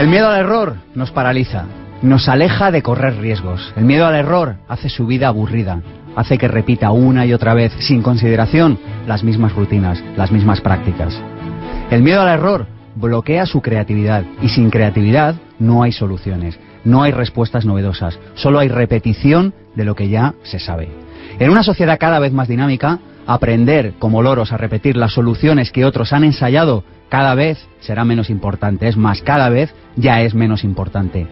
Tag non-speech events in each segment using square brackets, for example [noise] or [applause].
El miedo al error nos paraliza, nos aleja de correr riesgos. El miedo al error hace su vida aburrida, hace que repita una y otra vez, sin consideración, las mismas rutinas, las mismas prácticas. El miedo al error bloquea su creatividad y sin creatividad no hay soluciones, no hay respuestas novedosas, solo hay repetición de lo que ya se sabe. En una sociedad cada vez más dinámica, aprender como loros a repetir las soluciones que otros han ensayado cada vez será menos importante. Es más, cada vez ya es menos importante.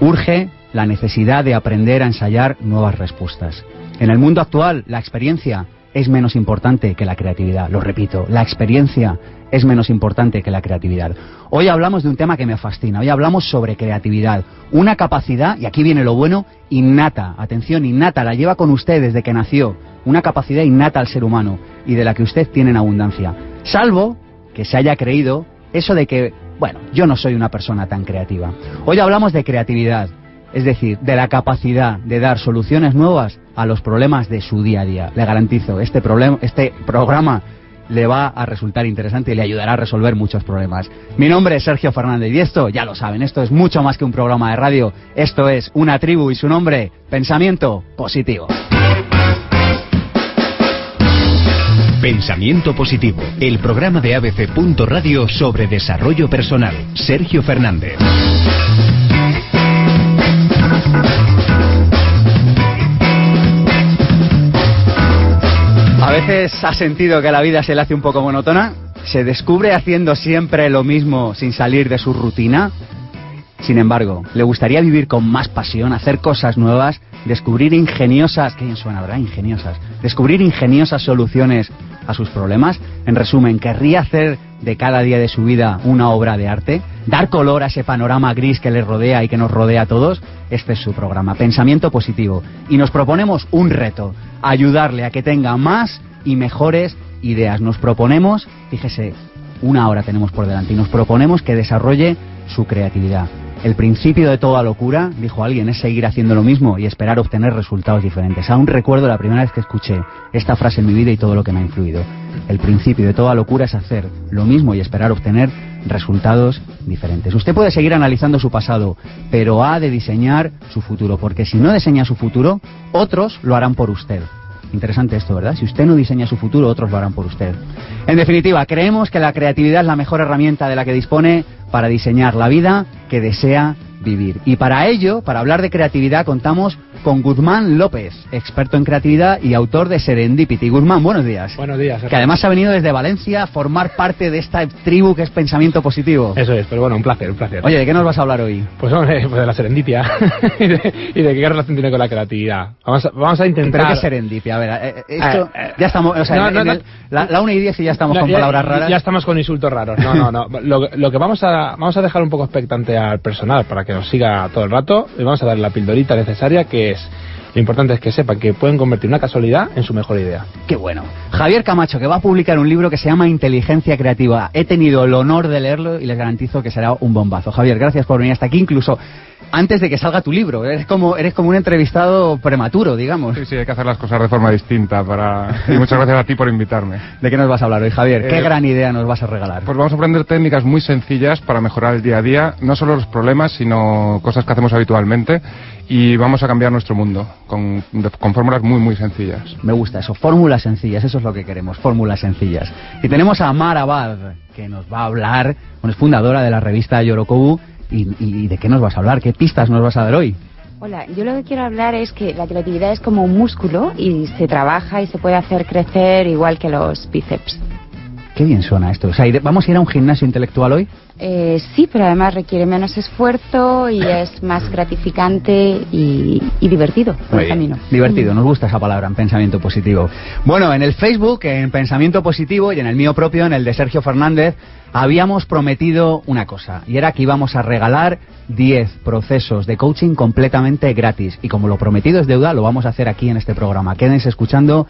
Urge la necesidad de aprender a ensayar nuevas respuestas. En el mundo actual, la experiencia es menos importante que la creatividad. Lo repito, la experiencia es menos importante que la creatividad. Hoy hablamos de un tema que me fascina. Hoy hablamos sobre creatividad. Una capacidad, y aquí viene lo bueno, innata. Atención, innata, la lleva con usted desde que nació. Una capacidad innata al ser humano y de la que usted tiene en abundancia. Salvo que se haya creído eso de que, bueno, yo no soy una persona tan creativa. Hoy hablamos de creatividad, es decir, de la capacidad de dar soluciones nuevas a los problemas de su día a día. Le garantizo, este, este programa le va a resultar interesante y le ayudará a resolver muchos problemas. Mi nombre es Sergio Fernández y esto, ya lo saben, esto es mucho más que un programa de radio, esto es una tribu y su nombre, pensamiento positivo. Pensamiento Positivo, el programa de ABC. Radio sobre desarrollo personal. Sergio Fernández. A veces ha sentido que la vida se le hace un poco monótona, se descubre haciendo siempre lo mismo sin salir de su rutina. Sin embargo, le gustaría vivir con más pasión, hacer cosas nuevas, descubrir ingeniosas, ¿qué bien suena, verdad? Ingeniosas. Descubrir ingeniosas soluciones a sus problemas. En resumen, querría hacer de cada día de su vida una obra de arte, dar color a ese panorama gris que le rodea y que nos rodea a todos. Este es su programa, Pensamiento Positivo. Y nos proponemos un reto, ayudarle a que tenga más y mejores ideas. Nos proponemos, fíjese, una hora tenemos por delante y nos proponemos que desarrolle su creatividad. El principio de toda locura, dijo alguien, es seguir haciendo lo mismo y esperar obtener resultados diferentes. Aún recuerdo la primera vez que escuché esta frase en mi vida y todo lo que me ha influido. El principio de toda locura es hacer lo mismo y esperar obtener resultados diferentes. Usted puede seguir analizando su pasado, pero ha de diseñar su futuro, porque si no diseña su futuro, otros lo harán por usted. Interesante esto, ¿verdad? Si usted no diseña su futuro, otros lo harán por usted. En definitiva, creemos que la creatividad es la mejor herramienta de la que dispone para diseñar la vida que desea vivir. Y para ello, para hablar de creatividad, contamos con Guzmán López, experto en creatividad y autor de Serendipity. Guzmán, buenos días. Buenos días. Que además ha venido desde Valencia a formar parte de esta tribu que es pensamiento positivo. Eso es, pero bueno, un placer, un placer. Oye, ¿de qué nos vas a hablar hoy? Pues, hombre, [laughs] pues de la serendipia [laughs] y, de, y, de, qué relación tiene con la creatividad. Vamos a, vamos a intentar... ¿Pero qué serendipia? A ver, eh, eh, esto... Eh, ya estamos... O sea, no, no, en el, la, la 1 y 10 y ya estamos con ya, palabras raras. Ya estamos con insultos raros. No, no, no. lo, lo, que vamos a, vamos a dejar un poco expectante al personal para que nos siga todo el rato y vamos a darle la pildorita necesaria que es lo importante es que sepan que pueden convertir una casualidad en su mejor idea. Qué bueno. Javier Camacho, que va a publicar un libro que se llama Inteligencia Creativa. He tenido el honor de leerlo y les garantizo que será un bombazo. Javier, gracias por venir hasta aquí, incluso antes de que salga tu libro. Eres como, eres como un entrevistado prematuro, digamos. Sí, sí, hay que hacer las cosas de forma distinta. Para... Y muchas gracias a ti por invitarme. ¿De qué nos vas a hablar hoy, Javier? ¿Qué Eh, gran idea nos vas a regalar? Pues vamos a aprender técnicas muy sencillas para mejorar el día a día, no solo los problemas, sino cosas que hacemos habitualmente. Y vamos a cambiar nuestro mundo con, fórmulas muy, muy sencillas. Me gusta eso, fórmulas sencillas, eso es lo que queremos, fórmulas sencillas. Y tenemos a Mar Abad, que nos va a hablar, bueno, es fundadora de la revista Yorokobu, y, y- y de qué nos vas a hablar, qué pistas nos vas a dar hoy. Hola, yo lo que quiero hablar es que la creatividad es como un músculo y se trabaja y se puede hacer crecer igual que los bíceps. Qué bien suena esto. O sea, ¿vamos a ir a un gimnasio intelectual hoy? Eh, sí, pero además requiere menos esfuerzo y es más gratificante y, divertido por el camino. Divertido, nos gusta esa palabra en pensamiento positivo. Bueno, en el Facebook, en pensamiento positivo y en el mío propio, en el de Sergio Fernández, habíamos prometido una cosa y era que íbamos a regalar 10 procesos de coaching completamente gratis. Y como lo prometido es deuda, lo vamos a hacer aquí en este programa. Quédense escuchando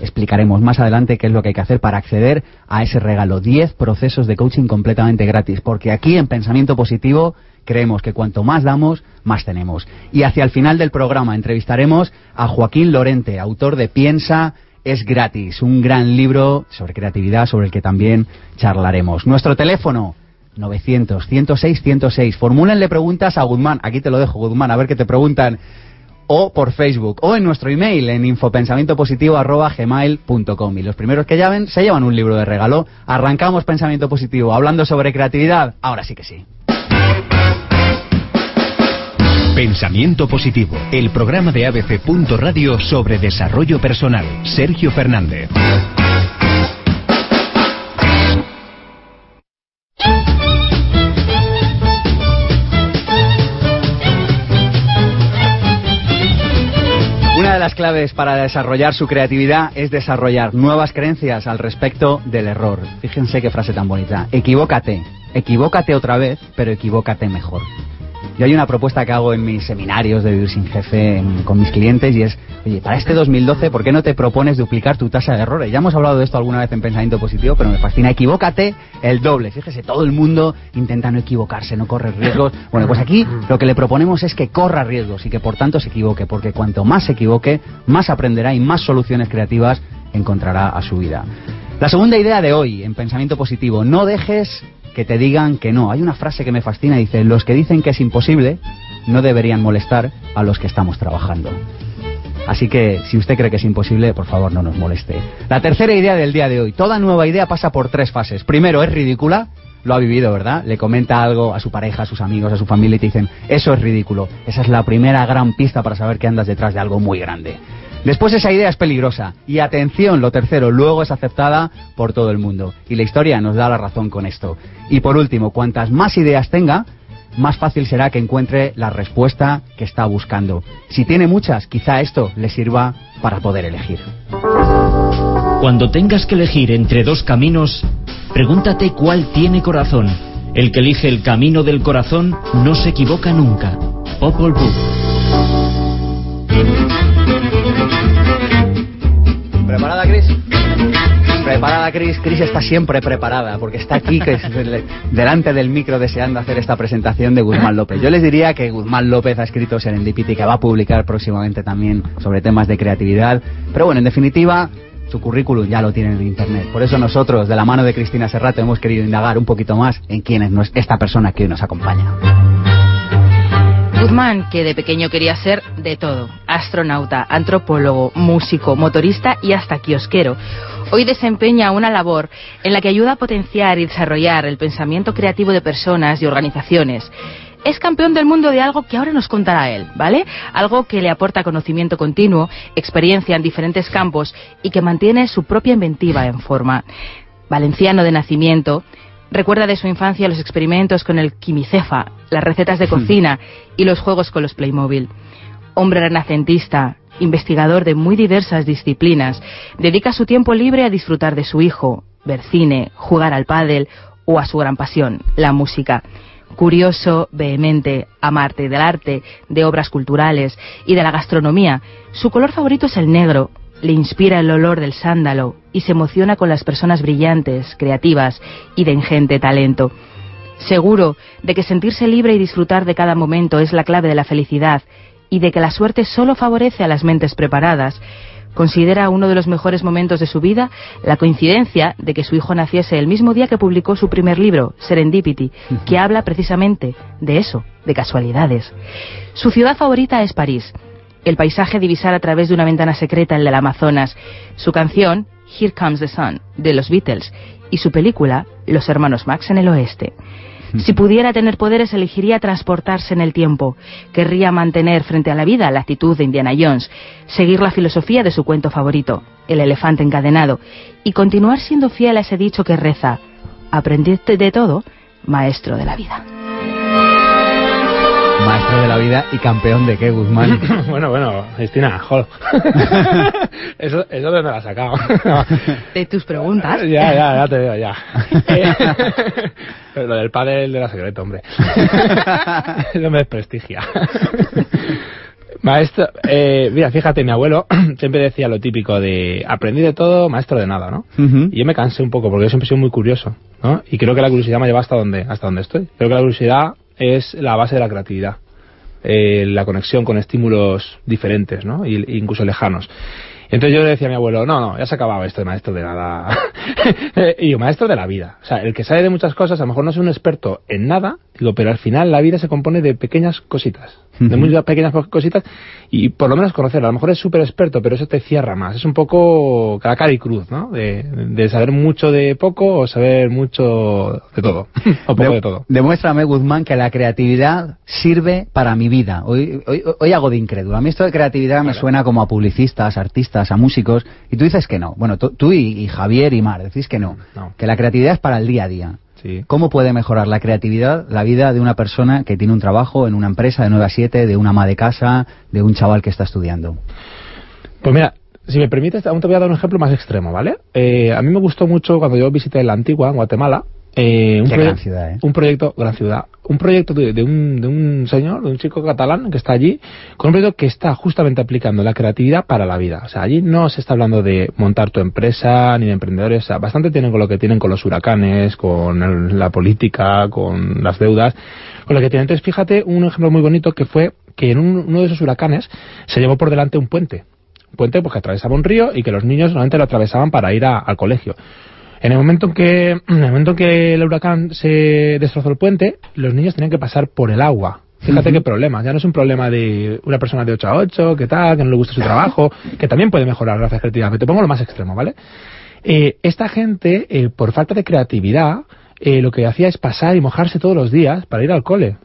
explicaremos más adelante qué es lo que hay que hacer para acceder a ese regalo. 10 procesos de coaching completamente gratis, porque aquí en Pensamiento Positivo creemos que cuanto más damos, más tenemos. Y hacia el final del programa entrevistaremos a Joaquín Lorente, autor de Piensa es gratis, un gran libro sobre creatividad sobre el que también charlaremos. Nuestro teléfono 900 106 106. Formúlenle preguntas a Guzmán. Aquí te lo dejo, Guzmán, a ver qué te preguntan o por Facebook o en nuestro email en infopensamientopositivo.gmail.com y los primeros que llamen se llevan un libro de regalo. Arrancamos Pensamiento Positivo hablando sobre creatividad. Ahora sí que sí. Pensamiento Positivo, el programa de ABC. Radio sobre desarrollo personal. Sergio Fernández. Las claves para desarrollar su creatividad es desarrollar nuevas creencias al respecto del error. Fíjense qué frase tan bonita. Equivócate, equivócate otra vez, pero equivócate mejor. Yo hay una propuesta que hago en mis seminarios de Vivir sin Jefe con mis clientes y es, oye, para este 2012, ¿por qué no te propones duplicar tu tasa de errores? Ya hemos hablado de esto alguna vez en Pensamiento Positivo, pero me fascina. Equivócate el doble. Fíjese, todo el mundo intenta no equivocarse, no correr riesgos. Bueno, pues aquí lo que le proponemos es que corra riesgos y que por tanto se equivoque, porque cuanto más se equivoque, más aprenderá y más soluciones creativas encontrará a su vida. La segunda idea de hoy en Pensamiento Positivo, no dejes que te digan que no. Hay una frase que me fascina, dice, los que dicen que es imposible no deberían molestar a los que estamos trabajando. Así que si usted cree que es imposible, por favor no nos moleste. La tercera idea del día de hoy. Toda nueva idea pasa por tres fases. Primero, es ridícula. Lo ha vivido, ¿verdad? Le comenta algo a su pareja, a sus amigos, a su familia y te dicen, eso es ridículo. Esa es la primera gran pista para saber que andas detrás de algo muy grande. Después esa idea es peligrosa. Y atención, lo tercero, luego es aceptada por todo el mundo. Y la historia nos da la razón con esto. Y por último, cuantas más ideas tenga, más fácil será que encuentre la respuesta que está buscando. Si tiene muchas, quizá esto le sirva para poder elegir. Cuando tengas que elegir entre dos caminos, pregúntate cuál tiene corazón. El que elige el camino del corazón no se equivoca nunca. Popol Vuh. ¿Preparada, Cris? Preparada, Cris. Cris está siempre preparada porque está aquí delante del micro deseando hacer esta presentación de Guzmán López. Yo les diría que Guzmán López ha escrito Serendipity que va a publicar próximamente también sobre temas de creatividad. Pero bueno, en definitiva, su currículum ya lo tienen en internet. Por eso nosotros, de la mano de Cristina Serrato, hemos querido indagar un poquito más en quién es esta persona que hoy nos acompaña. Guzmán, que de pequeño quería ser de todo, astronauta, antropólogo, músico, motorista y hasta kiosquero. Hoy desempeña una labor en la que ayuda a potenciar y desarrollar el pensamiento creativo de personas y organizaciones. Es campeón del mundo de algo que ahora nos contará él, ¿vale? Algo que le aporta conocimiento continuo, experiencia en diferentes campos y que mantiene su propia inventiva en forma. Valenciano de nacimiento, Recuerda de su infancia los experimentos con el quimicefa, las recetas de hmm. cocina y los juegos con los Playmobil. Hombre renacentista, investigador de muy diversas disciplinas, dedica su tiempo libre a disfrutar de su hijo, ver cine, jugar al pádel o a su gran pasión, la música. Curioso, vehemente, amarte del arte, de obras culturales y de la gastronomía, su color favorito es el negro, le inspira el olor del sándalo y se emociona con las personas brillantes, creativas y de ingente talento. Seguro de que sentirse libre y disfrutar de cada momento es la clave de la felicidad y de que la suerte solo favorece a las mentes preparadas, considera uno de los mejores momentos de su vida la coincidencia de que su hijo naciese el mismo día que publicó su primer libro, Serendipity, que habla precisamente de eso, de casualidades. Su ciudad favorita es París el paisaje divisar a través de una ventana secreta el del Amazonas, su canción Here Comes the Sun de los Beatles y su película Los hermanos Max en el oeste. Si pudiera tener poderes, elegiría transportarse en el tiempo. Querría mantener frente a la vida la actitud de Indiana Jones, seguir la filosofía de su cuento favorito, El elefante encadenado, y continuar siendo fiel a ese dicho que reza, aprendiste de todo, maestro de la vida. Maestro de la vida y campeón de qué, Guzmán. [laughs] bueno, bueno, Cristina, joder. [laughs] eso, eso de dónde lo has sacado. [laughs] de tus preguntas. ya, ya, ya te veo, ya. Eh, pero lo del padre de la secreto, hombre. eso me desprestigia. Maestro, eh, mira, fíjate, mi abuelo [clears throat] siempre decía lo típico de aprendí de todo, maestro de nada, ¿no? Y yo me cansé un poco porque yo siempre he sido muy curioso, ¿no? Y creo que la curiosidad me lleva hasta donde, hasta donde estoy. Creo que la curiosidad es la base de la creatividad. Eh, la conexión con estímulos diferentes, ¿no? Y, incluso lejanos. Entonces yo le decía a mi abuelo, no, no, ya se ha acabado esto de maestro de nada. [laughs] y yo, maestro de la vida. O sea, el que sabe de muchas cosas, a lo mejor no es un experto en nada, pero al final la vida se compone de pequeñas cositas de muchas pequeñas cositas y por lo menos conocerlo. A lo mejor es súper experto, pero eso te cierra más. Es un poco cara y cruz, ¿no? De, saber mucho de poco o saber mucho de todo. o poco de, todo. Demuéstrame, Guzmán, que la creatividad sirve para mi vida. Hoy, hoy, hoy hago de incrédulo. A mí esto de creatividad me suena como a publicistas, artistas, a músicos. Y tú dices que no. Bueno, tú, y, Javier y Mar decís que no. Que la creatividad es para el día a día. ¿Cómo puede mejorar la creatividad la vida de una persona que tiene un trabajo en una empresa de 9 a 7, de una ama de casa, de un chaval que está estudiando? Pues mira, si me permites, aún te voy a dar un ejemplo más extremo, ¿vale? Eh, a mí me gustó mucho cuando yo visité la antigua, en Guatemala, eh, un, gran ciudad, ¿eh? un proyecto, gran ciudad, un proyecto de, un, de un señor, de un chico catalán que está allí, con un proyecto que está justamente aplicando la creatividad para la vida. O sea, allí no se está hablando de montar tu empresa ni de emprendedores, o sea, bastante tienen con lo que tienen con los huracanes, con la política, con las deudas, con lo que tienen. Entonces, fíjate un ejemplo muy bonito que fue que en uno de esos huracanes se llevó por delante un puente. Un puente porque atravesaba un río y que los niños solamente lo atravesaban para ir al colegio. En el momento en que, [clears throat] en el momento que el huracán se destrozó el puente, los niños tenían que pasar por el agua. Fíjate qué problema. Ya no es un problema de una persona de 8 a 8, que tal, que no le gusta su trabajo, que también puede mejorar gracias creatividad. te pongo lo más extremo, ¿vale? Eh, esta gente, eh, por falta de creatividad, eh, lo que hacía es pasar y mojarse todos los días para ir al cole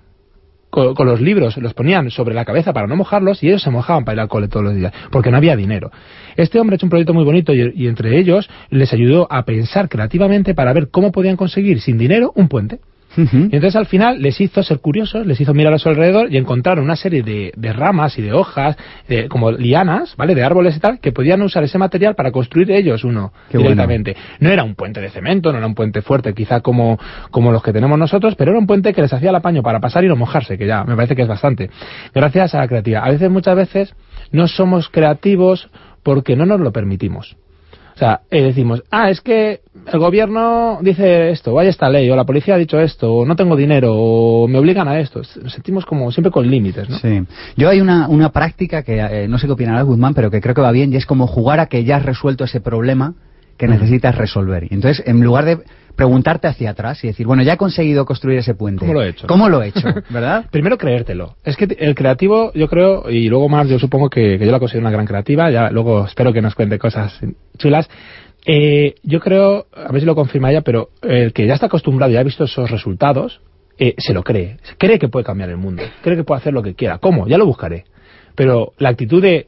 con, los libros, los ponían sobre la cabeza para no mojarlos y ellos se mojaban para ir al cole todos los días, porque no había dinero. Este hombre ha hecho un proyecto muy bonito y entre ellos les ayudó a pensar creativamente para ver cómo podían conseguir sin dinero un puente. Y entonces al final les hizo ser curiosos, les hizo mirar a su alrededor y encontraron una serie de, ramas y de hojas, como lianas, ¿vale? De árboles y tal, que podían usar ese material para construir ellos uno directamente. No era un puente de cemento, no era un puente fuerte, quizá como, como los que tenemos nosotros, pero era un puente que les hacía el apaño para pasar y no mojarse, que ya me parece que es bastante. Gracias a la creatividad. A veces, muchas veces, no somos creativos porque no nos lo permitimos. O sea, eh, decimos, ah, es que el gobierno dice esto, o hay esta ley, o la policía ha dicho esto, o no tengo dinero, o me obligan a esto. Nos sentimos como siempre con límites. Sí. Yo hay una, una práctica que eh, no sé qué opinará Guzmán, pero que creo que va bien, y es como jugar a que ya has resuelto ese problema que necesitas resolver. Y entonces, en lugar de preguntarte hacia atrás y decir, bueno, ya he conseguido construir ese puente. ¿Cómo lo he hecho? ¿Cómo lo he hecho? [laughs] ¿Verdad? Primero creértelo. Es que el creativo, yo creo, y luego más, yo supongo que, que yo la considero una gran creativa, ya luego espero que nos cuente cosas chulas. Eh, yo creo, a ver si lo confirma ella, pero el que ya está acostumbrado y ha visto esos resultados, eh, se lo cree. Cree que puede cambiar el mundo. Cree que puede hacer lo que quiera. ¿Cómo? Ya lo buscaré. Pero la actitud de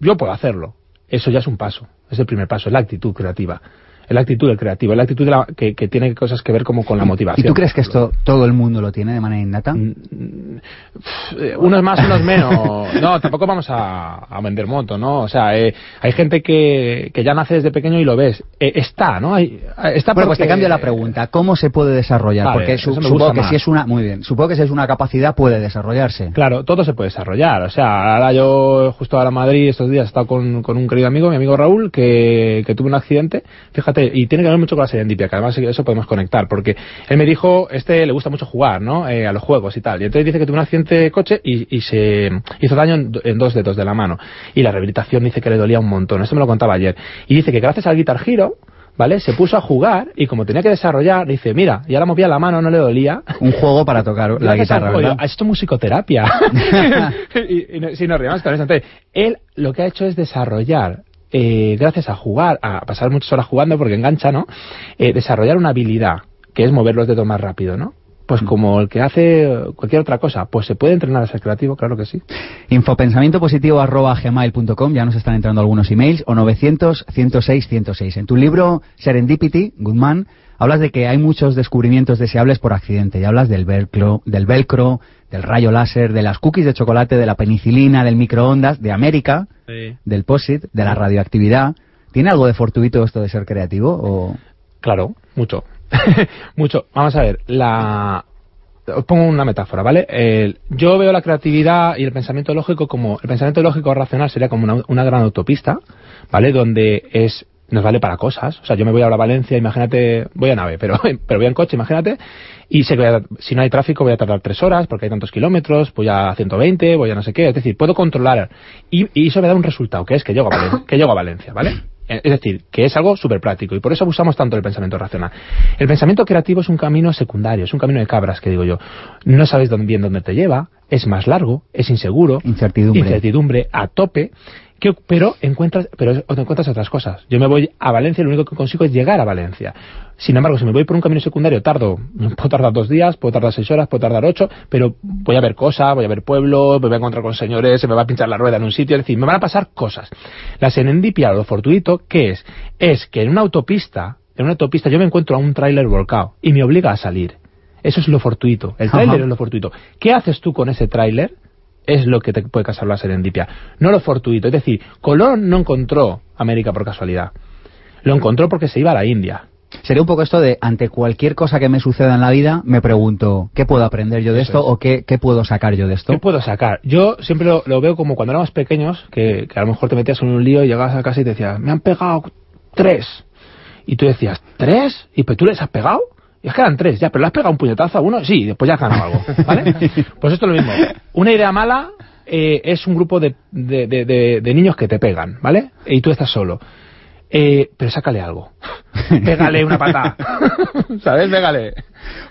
yo puedo hacerlo, eso ya es un paso. Es el primer paso, es la actitud creativa es la actitud del creativo, es la actitud que, tiene cosas que ver como con la motivación. ¿Y tú crees que esto todo el mundo lo tiene de manera innata? Mm, mm, unos más, unos menos. No, tampoco vamos a, vender moto, ¿no? O sea, eh, hay gente que, ya nace desde pequeño y lo ves. Eh, está, ¿no? Hay, está bueno, pues te cambio la pregunta. ¿Cómo se puede desarrollar? porque supongo que si es una... Muy bien. Supongo que si es una capacidad puede desarrollarse. Claro, todo se puede desarrollar. O sea, ahora yo justo ahora en Madrid estos días he estado con, con un querido amigo, mi amigo Raúl, que, que tuvo un accidente. Fíjate, y tiene que ver mucho con la serendipia, que además eso podemos conectar, porque él me dijo, este le gusta mucho jugar, ¿no? Eh, a los juegos y tal. Y entonces dice que tuvo un accidente de coche y, se hizo daño en, dos dedos de la mano. Y la rehabilitación dice que le dolía un montón. Esto me lo contaba ayer. Y dice que gracias al Guitar Hero, ¿vale? Se puso a jugar y como tenía que desarrollar, dice, mira, ya la movía la mano, no le dolía. Un juego para tocar la [laughs] guitarra, ¿verdad? Esto es musicoterapia. [laughs] [laughs] y, si nos riamos con eso. Entonces, él lo que ha hecho es desarrollar eh, gracias a jugar, a pasar muchas horas jugando porque engancha, ¿no? Eh, desarrollar una habilidad que es mover los dedos más rápido, ¿no? Pues como el que hace cualquier otra cosa, pues se puede entrenar a ser creativo, claro que sí. Infopensamientopositivo.gmail.com Ya nos están entrando algunos emails. O 900 106 106. En tu libro Serendipity, Goodman, hablas de que hay muchos descubrimientos deseables por accidente. Y hablas del velcro, del velcro, del rayo láser, de las cookies de chocolate, de la penicilina, del microondas, de América, Sí. del POSIT, de la radioactividad. ¿Tiene algo de fortuito esto de ser creativo? O... Claro, mucho. [laughs] mucho. Vamos a ver, la... Os pongo una metáfora, ¿vale? El- yo veo la creatividad y el pensamiento lógico como... El pensamiento lógico racional sería como una, una gran autopista, ¿vale? Donde es nos vale para cosas. O sea, yo me voy ahora a Valencia, imagínate, voy a nave, pero, [laughs] pero voy en coche, imagínate, y sé que a- si no hay tráfico voy a tardar tres horas porque hay tantos kilómetros, voy a 120, voy a no sé qué. Es decir, puedo controlar. Y, y eso me da un resultado, que es que llego a, Valen- que llego a Valencia, ¿vale? Eh, Es decir, que es algo súper práctico y por eso abusamos tanto del pensamiento racional. El pensamiento creativo es un camino secundario, es un camino de cabras, que digo yo. No sabes dónde, bien dónde te lleva, es más largo, es inseguro, Incertidumbre. incertidumbre a tope, que, pero encuentras pero encuentras otras cosas. Yo me voy a Valencia y lo único que consigo es llegar a Valencia. Sin embargo, si me voy por un camino secundario, tardo, [laughs] puedo tardar dos días, puedo tardar seis horas, puedo tardar ocho, pero voy a ver cosas, voy a ver pueblos, me voy a encontrar con señores, se me va a pinchar la rueda en un sitio, es decir, me van a pasar cosas. La serendipia o lo fortuito, ¿qué es? Es que en una autopista, en una autopista yo me encuentro a un tráiler volcado y me obliga a salir. Eso es lo fortuito. El tráiler es lo fortuito. ¿Qué haces tú con ese tráiler? Es lo que te puede causar la serendipia. No lo fortuito. Es decir, Colón no encontró América por casualidad. Lo encontró porque se iba a la India. Sería un poco esto de, ante cualquier cosa que me suceda en la vida, me pregunto, ¿qué puedo aprender yo de Eso esto es. o qué, qué puedo sacar yo de esto? ¿Qué puedo sacar? Yo siempre lo, lo veo como cuando éramos pequeños, que, que a lo mejor te metías en un lío y llegabas a casa y te decías, me han pegado tres. Y tú decías, ¿tres? ¿Y pues tú les has pegado? Y es que eran tres, ya, pero le has pegado un puñetazo a uno, sí, y después ya has ganado algo, ¿vale? [laughs] Pues esto es lo mismo. Una idea mala eh, es un grupo de, de, de- de- de niños que te pegan, ¿vale? Y tú estás solo. Eh, pero sácale algo. [laughs] Pégale una patada. [laughs] ¿Sabes? Pégale.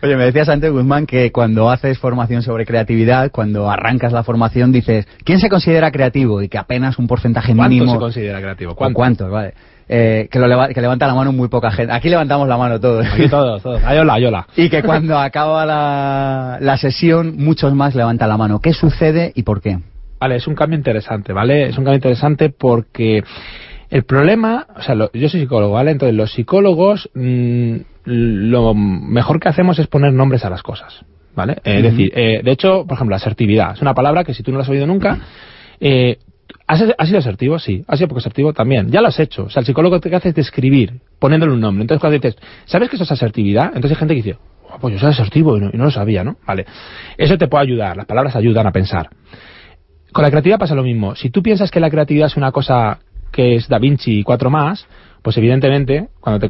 Oye, me decías antes, Guzmán, que cuando haces formación sobre creatividad, cuando arrancas la formación, dices, ¿quién se considera creativo? Y que apenas un porcentaje ¿Cuánto mínimo... se considera creativo? ¿O ¿Cuánto? ¿Cuántos? Vale. Eh, que, lo leva- que levanta la mano muy poca gente. Aquí levantamos la mano todos. Aquí todos, todos. Ayola, ayola. [laughs] y que cuando acaba la, la sesión, muchos más levantan la mano. ¿Qué sucede y por qué? Vale, es un cambio interesante, ¿vale? Es un cambio interesante porque el problema, o sea, lo- yo soy psicólogo, ¿vale? Entonces, los psicólogos, mm, lo mejor que hacemos es poner nombres a las cosas, ¿vale? Eh, Es decir, eh, de hecho, por ejemplo, asertividad. Es una palabra que si tú no la has oído nunca, eh, ¿has, has sido asertivo? Sí. ¿Has sido poco asertivo? También. Ya lo has hecho. O sea, el psicólogo te hace es describir, poniéndole un nombre. Entonces, cuando dices, ¿sabes que eso es asertividad? Entonces hay gente que dice, "Oh, pues yo soy asertivo y no, y no lo sabía, ¿no? Vale. Eso te puede ayudar. Las palabras ayudan a pensar. Con la creatividad pasa lo mismo. Si tú piensas que la creatividad es una cosa que es Da Vinci y cuatro más, pues evidentemente, cuando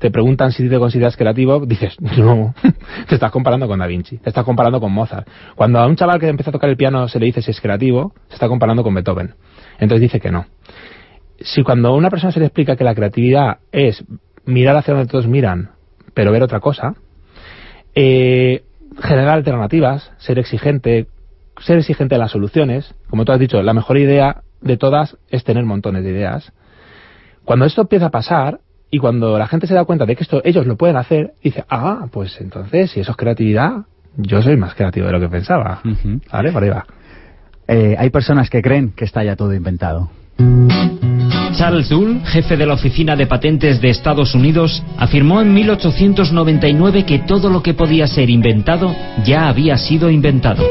te, preguntan si te consideras creativo, dices, [laughs] no, te estás comparando con Da Vinci, te estás comparando con Mozart. Cuando a un chaval que empieza a tocar el piano se le dice si es creativo, se está comparando con Beethoven. Entonces dice que no. Si cuando a una persona se le explica que la creatividad es mirar hacia donde todos miran, pero ver otra cosa, eh, generar alternativas, ser exigente, ser exigente en las soluciones. Como tú has dicho, la mejor idea de todas es tener montones de ideas. Cuando esto empieza a pasar y cuando la gente se da cuenta de que esto ellos lo pueden hacer, dice, ah, pues entonces, si eso es creatividad, yo soy más creativo de lo que pensaba. Ujú. ¿Vale? Por ahí va. Eh, hay personas que creen que está ya todo inventado. Charles Dull, jefe de la Oficina de Patentes de Estados Unidos, afirmó en 1899 que todo lo que podía ser inventado ya había sido inventado.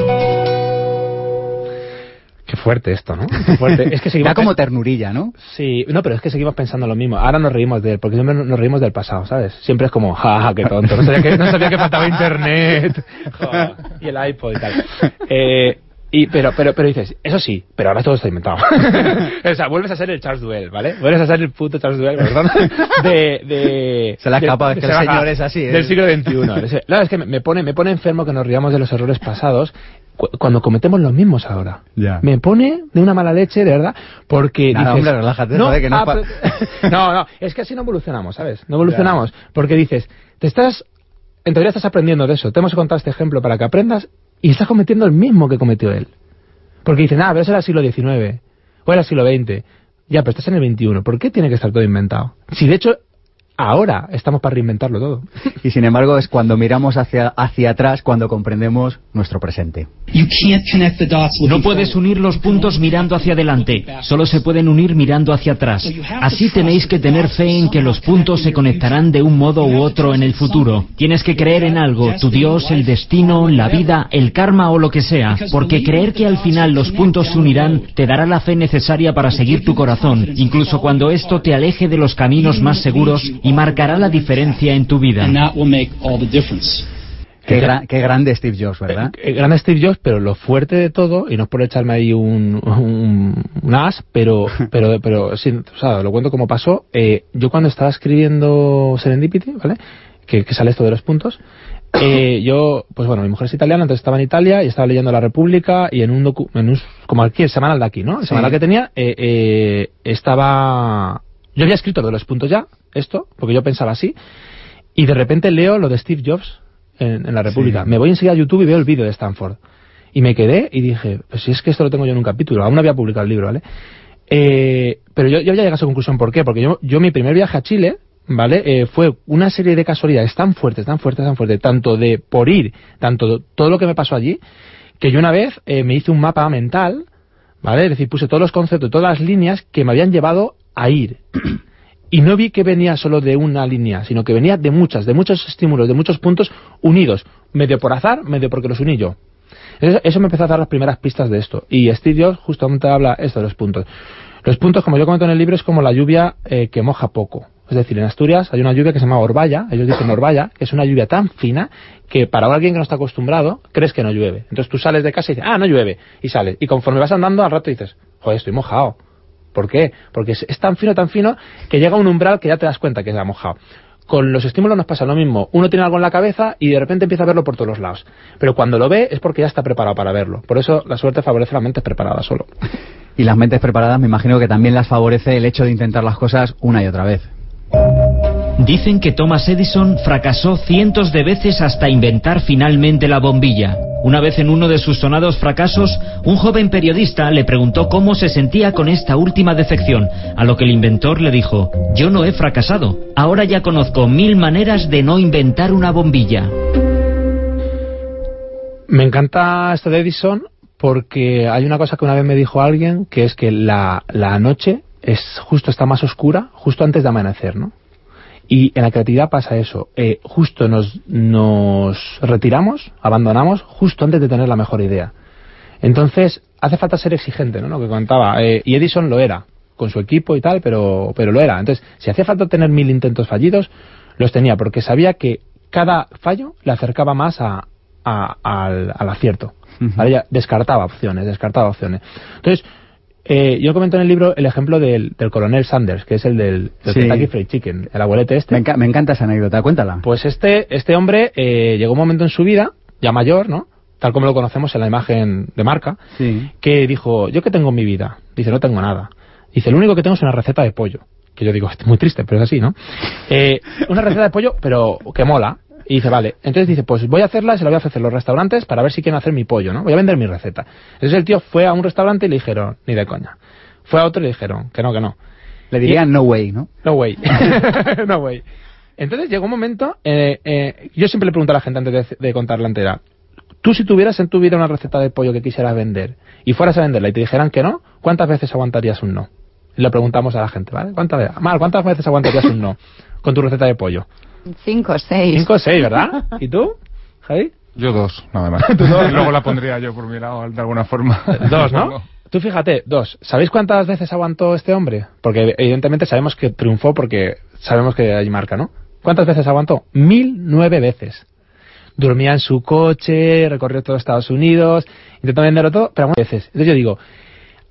Qué fuerte esto, ¿no? Qué fuerte. [laughs] Es que seguimos Da como ternurilla, ¿no? Sí, no, pero es que seguimos pensando lo mismo. Ahora nos reímos de él, porque siempre nos reímos del pasado, ¿sabes? Siempre es como, ja, ja, qué tonto. No sabía que, no sabía que faltaba internet. [laughs] Y el iPod y tal. [laughs] Eh, y, pero, pero, pero dices, eso sí, pero ahora todo está inventado. [laughs] o sea, vuelves a ser el Charles Duell, ¿vale? Vuelves a ser el puto Charles Duell, perdón. [laughs] De, de, Se de- escapado, es que se el señor es así, ¿eh? Del siglo XXI. No, es que me pone, me pone enfermo que nos riamos de los errores pasados cu- cuando cometemos los mismos ahora. Ya. Me pone de una mala leche, de verdad, porque Nada, dices, hombre, relájate, joder, que no es ah, pero- [laughs] no, no, es que así no evolucionamos, ¿sabes? No evolucionamos, porque dices, te estás, en teoría estás aprendiendo de eso, te hemos contado este ejemplo para que aprendas y estás cometiendo el mismo que cometió él. Porque dicen, ah, pero eso era el siglo XIX, o era el siglo XX. Ya, pero estás en el XXI, ¿por qué tiene que estar todo inventado? Si de hecho ahora estamos para reinventarlo todo. Y sin embargo es cuando miramos hacia, hacia atrás cuando comprendemos nuestro presente. No puedes unir los puntos mirando hacia adelante, solo se pueden unir mirando hacia atrás. Así tenéis que tener fe en que los puntos se conectarán de un modo u otro en el futuro. Tienes que creer en algo, tu Dios, el destino, la vida, el karma o lo que sea, porque creer que al final los puntos se unirán te dará la fe necesaria para seguir tu corazón, incluso cuando esto te aleje de los caminos más seguros y marcará la diferencia en tu vida. Qué, qué, grande Steve Jobs, ¿verdad? Eh, grande Steve Jobs, pero lo fuerte de todo, y no es por echarme ahí un, un, as, pero, [laughs] pero, pero sí, o sea, lo cuento como pasó. Eh, yo cuando estaba escribiendo Serendipity, ¿vale? Que, que sale esto de los puntos, eh, yo, pues bueno, mi mujer es italiana, entonces estaba en Italia y estaba leyendo La República y en un, docu en un como aquí el semanal de aquí, ¿no? El Sí. semanal que tenía, eh, eh, estaba... Yo había escrito lo de los puntos ya, esto, porque yo pensaba así, y de repente leo lo de Steve Jobs en, en La República. Sí. Me voy enseguida a YouTube y veo el vídeo de Stanford. Y me quedé y dije, pues si es que esto lo tengo yo en un capítulo, aún no había publicado el libro, ¿vale? Eh, pero yo, yo había llegado a esa conclusión, ¿por qué? Porque yo, yo mi primer viaje a Chile, ¿vale? Eh, fue una serie de casualidades tan fuertes, tan fuertes, tan fuertes, tanto de por ir, tanto todo lo que me pasó allí, que yo una vez eh, me hice un mapa mental, ¿vale? Es decir, puse todos los conceptos, todas las líneas que me habían llevado a ir. [clears throat] Y no vi que venía solo de una línea, sino que venía de muchas, de muchos estímulos, de muchos puntos unidos, medio por azar, medio porque los uní yo. Eso, me empezó a dar las primeras pistas de esto. Y Steve justamente habla esto de los puntos. Los puntos, como yo comento en el libro, es como la lluvia eh, que moja poco. Es decir, en Asturias hay una lluvia que se llama Orballa, ellos dicen Orballa, que es una lluvia tan fina que para alguien que no está acostumbrado, crees que no llueve. Entonces tú sales de casa y dices, ah, no llueve, y sales. Y conforme vas andando, al rato dices, joder, estoy mojado. ¿Por qué? Porque es, tan fino, tan fino, que llega un umbral que ya te das cuenta que se ha mojado. Con los estímulos nos pasa lo mismo. Uno tiene algo en la cabeza y de repente empieza a verlo por todos los lados. Pero cuando lo ve es porque ya está preparado para verlo. Por eso la suerte favorece a la mente preparada solo. [laughs] Y las mentes preparadas me imagino que también las favorece el hecho de intentar las cosas una y otra vez. Dicen que Thomas Edison fracasó cientos de veces hasta inventar finalmente la bombilla. Una vez en uno de sus sonados fracasos, un joven periodista le preguntó cómo se sentía con esta última defección, a lo que el inventor le dijo, yo no he fracasado, ahora ya conozco mil maneras de no inventar una bombilla. Me encanta esto de Edison porque hay una cosa que una vez me dijo alguien, que es que la, la noche es justo está más oscura justo antes de amanecer, ¿no? Y en la creatividad pasa eso. Eh, justo nos, nos retiramos, abandonamos, justo antes de tener la mejor idea. Entonces, hace falta ser exigente, ¿no? Lo que contaba. Eh, y Edison lo era, con su equipo y tal, pero, pero lo era. Entonces, si hacía falta tener mil intentos fallidos, los tenía, porque sabía que cada fallo le acercaba más a, a- al, al acierto. Ya descartaba opciones, descartaba opciones. Entonces, eh, yo comento en el libro el ejemplo del, del coronel Sanders, que es el del, del Sí. Kentucky Fried Chicken, el abuelete este. Me, enca- me encanta esa anécdota, cuéntala. Pues este, este hombre eh, llegó un momento en su vida, ya mayor, ¿no? Tal como lo conocemos en la imagen de marca, Sí. que dijo, ¿yo qué tengo en mi vida? Dice, no tengo nada. Dice, lo único que tengo es una receta de pollo. Que yo digo, "Es muy triste, pero es así, ¿no? Eh, una receta de pollo, pero que mola. Y dice, vale. Entonces dice, pues voy a hacerla y se la voy a ofrecer a los restaurantes para ver si quieren hacer mi pollo, ¿no? Voy a vender mi receta. Entonces el tío fue a un restaurante y le dijeron, ni de coña. Fue a otro y le dijeron, que no, que no. Le dirían no way, ¿no? No way. [laughs] no way. Entonces llegó un momento, eh, eh, yo siempre le pregunto a la gente antes de, de contarla entera, tú si tuvieras en tu vida una receta de pollo que quisieras vender y fueras a venderla y te dijeran que no, ¿cuántas veces aguantarías un no? Le preguntamos a la gente, ¿vale? ¿Cuántas veces, Mar, ¿cuántas veces aguantarías un no con tu receta de pollo? Cinco o seis. Cinco o seis, ¿verdad? [laughs] ¿Y tú, Javi? Yo dos, nada más. [laughs] Tú dos. Luego la pondría yo por mi lado, de alguna forma. Dos, ¿no? Tú fíjate, dos. ¿Sabéis cuántas veces aguantó este hombre? Porque evidentemente sabemos que triunfó porque sabemos que hay marca, ¿no? ¿Cuántas veces aguantó? Mil nueve veces. Dormía en su coche, recorrió todo Estados Unidos, intentó venderlo todo, pero algunas veces. Entonces yo digo,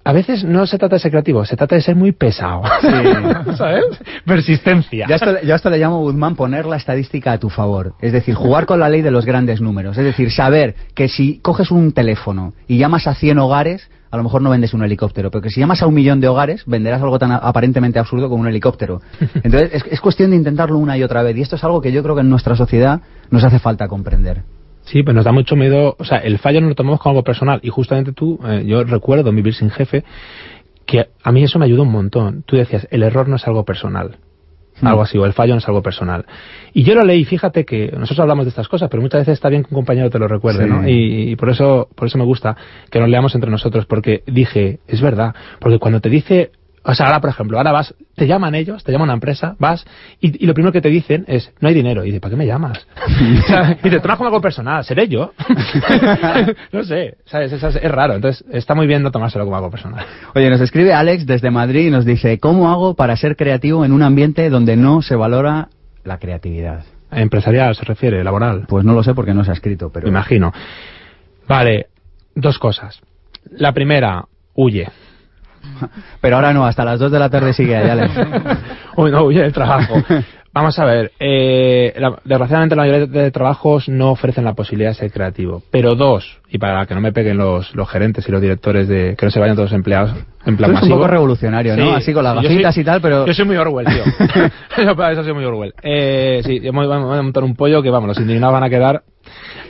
a veces no se trata de ser creativo, se trata de ser muy pesado. [laughs] ¿Sabes? Persistencia. Yo a, esto, yo esto le llamo, Guzmán, poner la estadística a tu favor. Es decir, jugar con la ley de los grandes números. Es decir, saber que si coges un teléfono y llamas a 100 hogares, a lo mejor no vendes un helicóptero, pero que si llamas a un millón de hogares, venderás algo tan aparentemente absurdo como un helicóptero. Entonces, es, es cuestión de intentarlo una y otra vez. Y esto es algo que yo creo que en nuestra sociedad nos hace falta comprender. Sí, pero nos da mucho miedo, o sea, el fallo no lo tomamos como algo personal. Y justamente tú, eh, yo recuerdo vivir sin jefe, que a mí eso me ayudó un montón. Tú decías, el error no es algo personal. Mm. Algo así, o el fallo no es algo personal. Y yo lo leí, fíjate que nosotros hablamos de estas cosas, pero muchas veces está bien que un compañero te lo recuerde, ¿no? Y, y, por eso, por eso me gusta que nos leamos entre nosotros, porque dije, es verdad, porque cuando te dice o sea, ahora, por ejemplo, ahora vas, te llaman ellos, te llama una empresa, vas, y, y, lo primero que te dicen es, no hay dinero. Y dices, ¿para qué me llamas? [laughs] y te trabajo algo personal, ¿seré yo? [laughs] no sé, ¿sabes? Es, es, raro. Entonces, está muy bien no tomárselo como algo personal. Oye, nos escribe Alex desde Madrid y nos dice, ¿cómo hago para ser creativo en un ambiente donde no se valora la creatividad? Empresarial se refiere, laboral. Pues no lo sé porque no se ha escrito, pero... Me imagino. Vale, dos cosas. La primera, huye. [laughs] Pero ahora no, hasta las 2 de la tarde sigue allá. [laughs] Uy, no, huye del trabajo. Vamos a ver, eh, la, desgraciadamente la mayoría de trabajos no ofrecen la posibilidad de ser creativo. Pero dos, y para que no me peguen los, los gerentes y los directores de que no se vayan todos empleados en plan Tú eres un poco revolucionario, ¿no? Sí, Así con las gafitas soy, y tal, pero... Yo soy muy Orwell, tío. [laughs] eso soy muy Orwell. Eh, sí, yo voy a montar un pollo que, vamos, los indignados van a quedar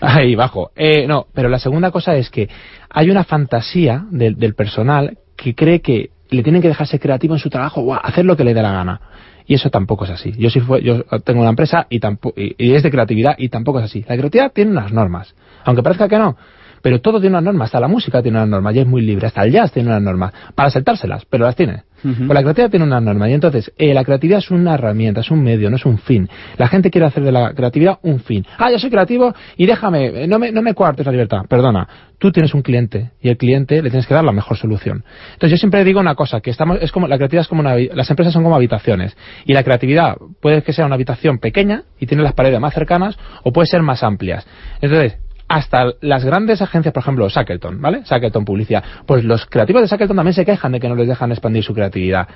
ahí bajo. Eh, no, pero la segunda cosa es que hay una fantasía del, del personal que cree que le tienen que dejarse creativo en su trabajo, o hacer lo que le dé la gana. Y eso tampoco es así. Yo sí fue, yo tengo una empresa y, tampoco, y, es de creatividad y tampoco es así. La creatividad tiene unas normas. Aunque parezca que no, pero todo tiene unas normas, hasta la música tiene unas normas y es muy libre, hasta el jazz tiene unas normas, para saltárselas, pero las tiene. Pues la creatividad tiene unas normas y entonces eh, la creatividad es una herramienta, es un medio, no es un fin. La gente quiere hacer de la creatividad un fin. Ah, yo soy creativo y déjame, no me, no me coartes la libertad, perdona. Tú tienes un cliente y el cliente le tienes que dar la mejor solución. Entonces yo siempre digo una cosa, que estamos, es como, la creatividad es como una, las empresas son como habitaciones y la creatividad puede que sea una habitación pequeña y tiene las paredes más cercanas o puede ser más amplias. Entonces, hasta las grandes agencias, por ejemplo, Shackleton, ¿vale? Shackleton Publicidad. Pues los creativos de Shackleton también se quejan de que no les dejan expandir su creatividad.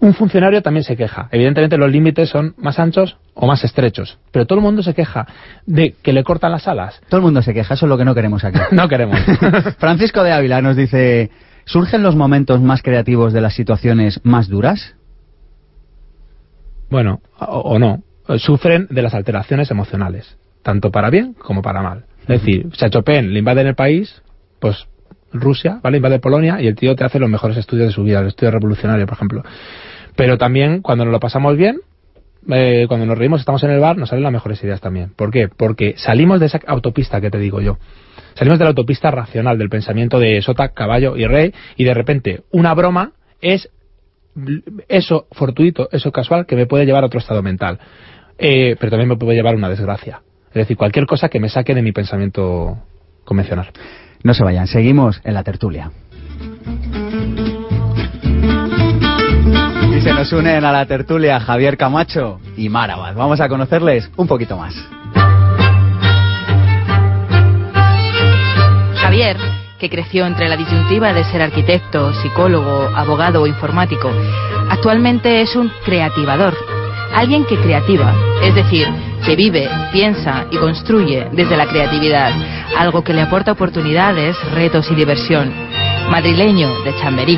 Un funcionario también se queja. Evidentemente los límites son más anchos o más estrechos. Pero todo el mundo se queja de que le cortan las alas. Todo el mundo se queja, eso es lo que no queremos aquí. [laughs] no queremos. [laughs] Francisco de Ávila nos dice, ¿surgen los momentos más creativos de las situaciones más duras? Bueno, o, o no. Sufren de las alteraciones emocionales, tanto para bien como para mal. Es decir, Chopin le invaden el país, pues Rusia, ¿vale? Invade Polonia y el tío te hace los mejores estudios de su vida, el estudio revolucionario, por ejemplo. Pero también, cuando nos lo pasamos bien, eh, cuando nos reímos, estamos en el bar, nos salen las mejores ideas también. ¿Por qué? Porque salimos de esa autopista que te digo yo. Salimos de la autopista racional, del pensamiento de sota, caballo y rey, y de repente una broma es eso fortuito, eso casual, que me puede llevar a otro estado mental. Eh, pero también me puede llevar a una desgracia. Es decir, cualquier cosa que me saque de mi pensamiento convencional. No se vayan, seguimos en la tertulia. Y se nos unen a la tertulia Javier Camacho y Marabas. Vamos a conocerles un poquito más. Javier, que creció entre la disyuntiva de ser arquitecto, psicólogo, abogado o informático, actualmente es un creativador. Alguien que creativa, es decir, que vive, piensa y construye desde la creatividad, algo que le aporta oportunidades, retos y diversión. Madrileño de Chamberí,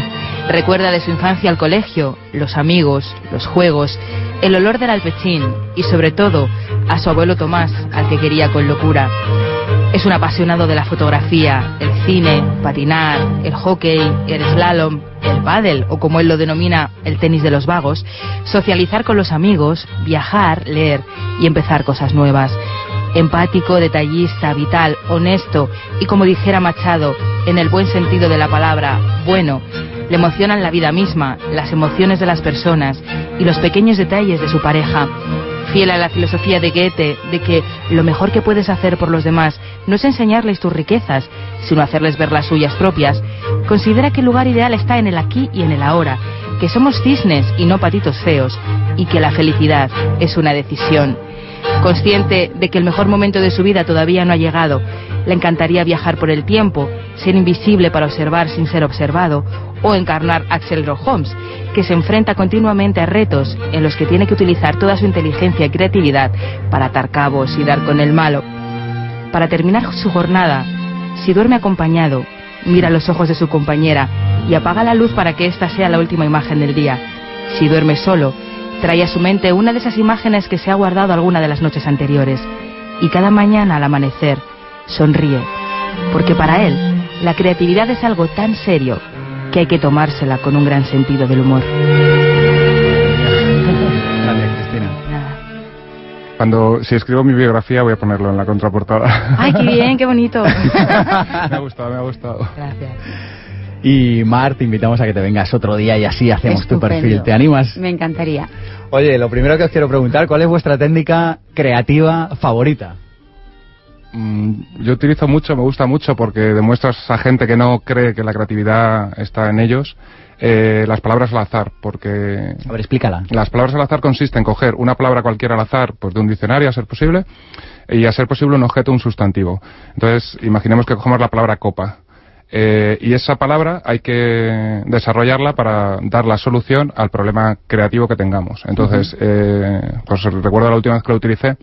recuerda de su infancia al colegio, los amigos, los juegos, el olor del alpechín y sobre todo a su abuelo Tomás, al que quería con locura. Es un apasionado de la fotografía, el cine, patinar, el hockey, el slalom, el pádel o como él lo denomina, el tenis de los vagos, socializar con los amigos, viajar, leer y empezar cosas nuevas. Empático, detallista, vital, honesto y como dijera Machado, en el buen sentido de la palabra, bueno, le emocionan la vida misma, las emociones de las personas y los pequeños detalles de su pareja. Fiel a la filosofía de Goethe de que lo mejor que puedes hacer por los demás no es enseñarles tus riquezas, sino hacerles ver las suyas propias, considera que el lugar ideal está en el aquí y en el ahora, que somos cisnes y no patitos feos, y que la felicidad es una decisión. Consciente de que el mejor momento de su vida todavía no ha llegado, le encantaría viajar por el tiempo, ser invisible para observar sin ser observado, o encarnar a Axel Holmes, que se enfrenta continuamente a retos en los que tiene que utilizar toda su inteligencia y creatividad para atar cabos y dar con el malo. Para terminar su jornada, si duerme acompañado, mira los ojos de su compañera y apaga la luz para que ésta sea la última imagen del día. Si duerme solo, trae a su mente una de esas imágenes que se ha guardado alguna de las noches anteriores. Y cada mañana al amanecer, sonríe. Porque para él, la creatividad es algo tan serio que hay que tomársela con un gran sentido del humor. Gracias, Cristina. Cuando, si escribo mi biografía voy a ponerlo en la contraportada. Ay, qué bien, qué bonito. [laughs] me ha gustado, me ha gustado. Gracias. Y Mar, te invitamos a que te vengas otro día y así hacemos tu Estupendo. perfil. ¿Te animas? Me encantaría. Oye, lo primero que os quiero preguntar, ¿cuál es vuestra técnica creativa favorita? Mm, Yo utilizo mucho, me gusta mucho porque demuestras a gente que no cree que la creatividad está en ellos, eh, las palabras al azar, porque A ver, explícala. las palabras al azar consisten en coger una palabra cualquiera al azar, pues de un diccionario a ser posible, y a ser posible un objeto, un sustantivo. Entonces, imaginemos que cogemos la palabra copa. Eh, y esa palabra hay que desarrollarla para dar la solución al problema creativo que tengamos. Entonces, eh, pues recuerdo la última vez que lo utilicé,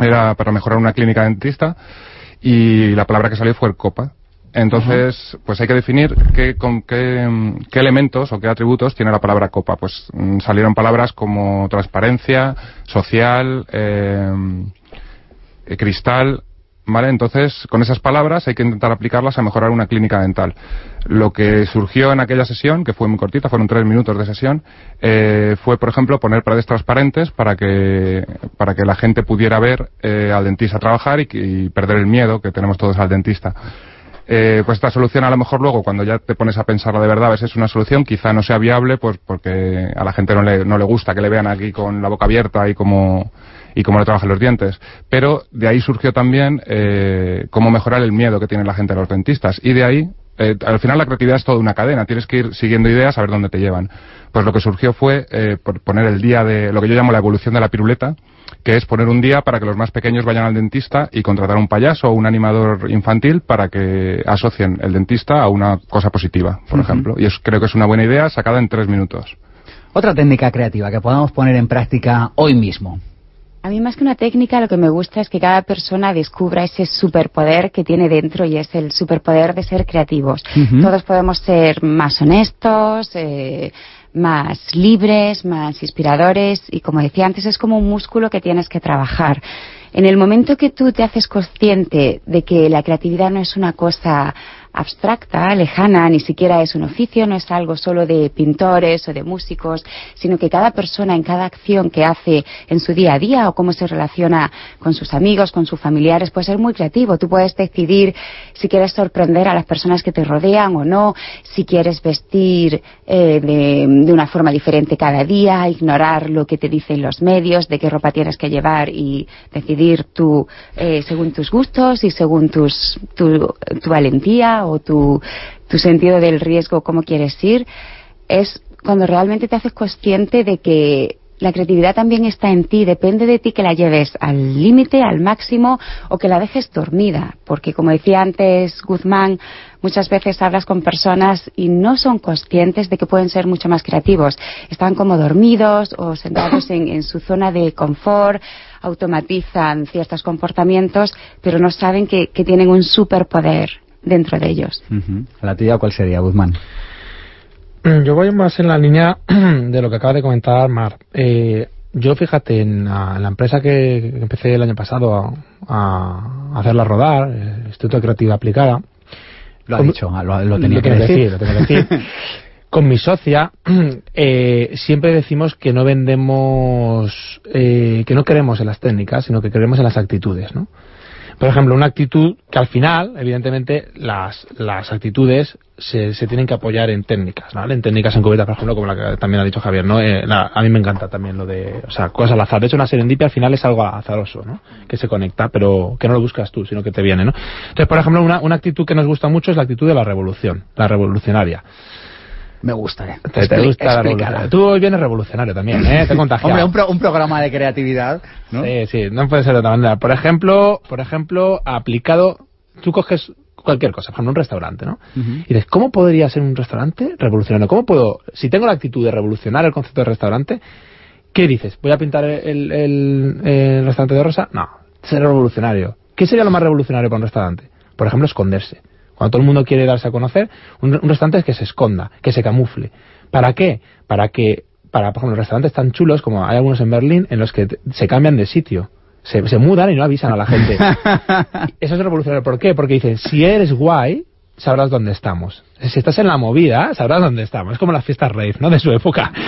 era para mejorar una clínica dentista y la palabra que salió fue el copa. Entonces, pues hay que definir qué, con qué, qué elementos o qué atributos tiene la palabra copa. Pues mm, salieron palabras como transparencia, social, eh, eh, cristal, ¿vale? Entonces, con esas palabras hay que intentar aplicarlas a mejorar una clínica dental. Lo que surgió en aquella sesión, que fue muy cortita, fueron tres minutos de sesión, eh, fue, por ejemplo, poner paredes transparentes para que, para que la gente pudiera ver eh, al dentista trabajar y, y perder el miedo que tenemos todos al dentista. Eh, pues esta solución a lo mejor luego cuando ya te pones a pensarla de verdad a veces es una solución quizá no sea viable pues porque a la gente no le, no le gusta que le vean aquí con la boca abierta y como y cómo le trabajan los dientes pero de ahí surgió también eh, cómo mejorar el miedo que tiene la gente a los dentistas y de ahí eh, al final la creatividad es toda una cadena tienes que ir siguiendo ideas a ver dónde te llevan pues lo que surgió fue eh, por poner el día de lo que yo llamo la evolución de la piruleta que es poner un día para que los más pequeños vayan al dentista y contratar a un payaso o un animador infantil para que asocien el dentista a una cosa positiva, por ejemplo. Y es, creo que es una buena idea sacada en tres minutos. Otra técnica creativa que podamos poner en práctica hoy mismo. A mí más que una técnica, lo que me gusta es que cada persona descubra ese superpoder que tiene dentro y es el superpoder de ser creativos. Todos podemos ser más honestos, eh, más libres, más inspiradores y como decía antes es como un músculo que tienes que trabajar. En el momento que tú te haces consciente de que la creatividad no es una cosa abstracta, lejana, ni siquiera es un oficio, no es algo solo de pintores o de músicos, sino que cada persona en cada acción que hace en su día a día o cómo se relaciona con sus amigos, con sus familiares, puede ser muy creativo. Tú puedes decidir si quieres sorprender a las personas que te rodean o no, si quieres vestir eh, de, una forma diferente cada día, ignorar lo que te dicen los medios, de qué ropa tienes que llevar y decidir tú eh, según tus gustos y según tus, tu, tu valentía o tu, tu sentido del riesgo, cómo quieres ir, es cuando realmente te haces consciente de que la creatividad también está en ti, depende de ti que la lleves al límite, al máximo o que la dejes dormida, porque como decía antes Guzmán, muchas veces hablas con personas y no son conscientes de que pueden ser mucho más creativos, están como dormidos o sentados en, su zona de confort, automatizan ciertos comportamientos, pero no saben que, que tienen un superpoder dentro de ellos. Ujú. ¿La tuya cuál sería, Guzmán? Mm, Yo voy más en la línea [clears throat] de lo que acaba de comentar Mar. Eh, yo, fíjate, en la, en la empresa que, que empecé el año pasado a, a hacerla rodar, el Instituto de Creatividad Aplicada, Lo ha Con- dicho, lo, lo tenía que tengo decir. lo tengo que decir. [laughs] Con mi socia [clears throat] eh, siempre decimos que no vendemos, eh, que no creemos en las técnicas, sino que creemos en las actitudes, ¿no? Por ejemplo, una actitud que al final, evidentemente, las, las actitudes se, se tienen que apoyar en técnicas, ¿vale? En técnicas encubiertas, por ejemplo, como la que también ha dicho Javier, ¿no? Eh, la- a mí me encanta también lo de, o sea, cosas al azar. De hecho, una serendipia al final es algo azaroso, ¿no? Que se conecta, pero que no lo buscas tú, sino que te viene, ¿no? Entonces, por ejemplo, una, una actitud que nos gusta mucho es la actitud de la revolución, la revolucionaria. Me gusta. eh. Te, gusta la. Tú hoy vienes revolucionario también, ¿eh? Te he contagiado. Hombre, un, pro- un programa de creatividad, ¿no? Sí, sí, no puede ser de otra manera. Por ejemplo, por ejemplo, aplicado, tú coges cualquier cosa, por ejemplo, un restaurante, ¿no? Y dices, ¿cómo podría ser un restaurante revolucionario? ¿Cómo puedo, si tengo la actitud de revolucionar el concepto de restaurante, ¿qué dices? ¿Voy a pintar el, el- el restaurante de rosa? No, ser revolucionario. ¿Qué sería lo más revolucionario para un restaurante? Por ejemplo, esconderse. Cuando todo el mundo quiere darse a conocer, un, un restaurante es que se esconda, que se camufle. ¿Para qué? Para que, para, por ejemplo, restaurantes tan chulos como hay algunos en Berlín en los que se cambian de sitio. Se, se mudan y no avisan a la gente. [laughs] Eso es revolucionario. ¿Por qué? Porque dicen, si eres guay, sabrás dónde estamos. Si estás en la movida, sabrás dónde estamos. Es como las fiestas rave, ¿no? De su época. [laughs]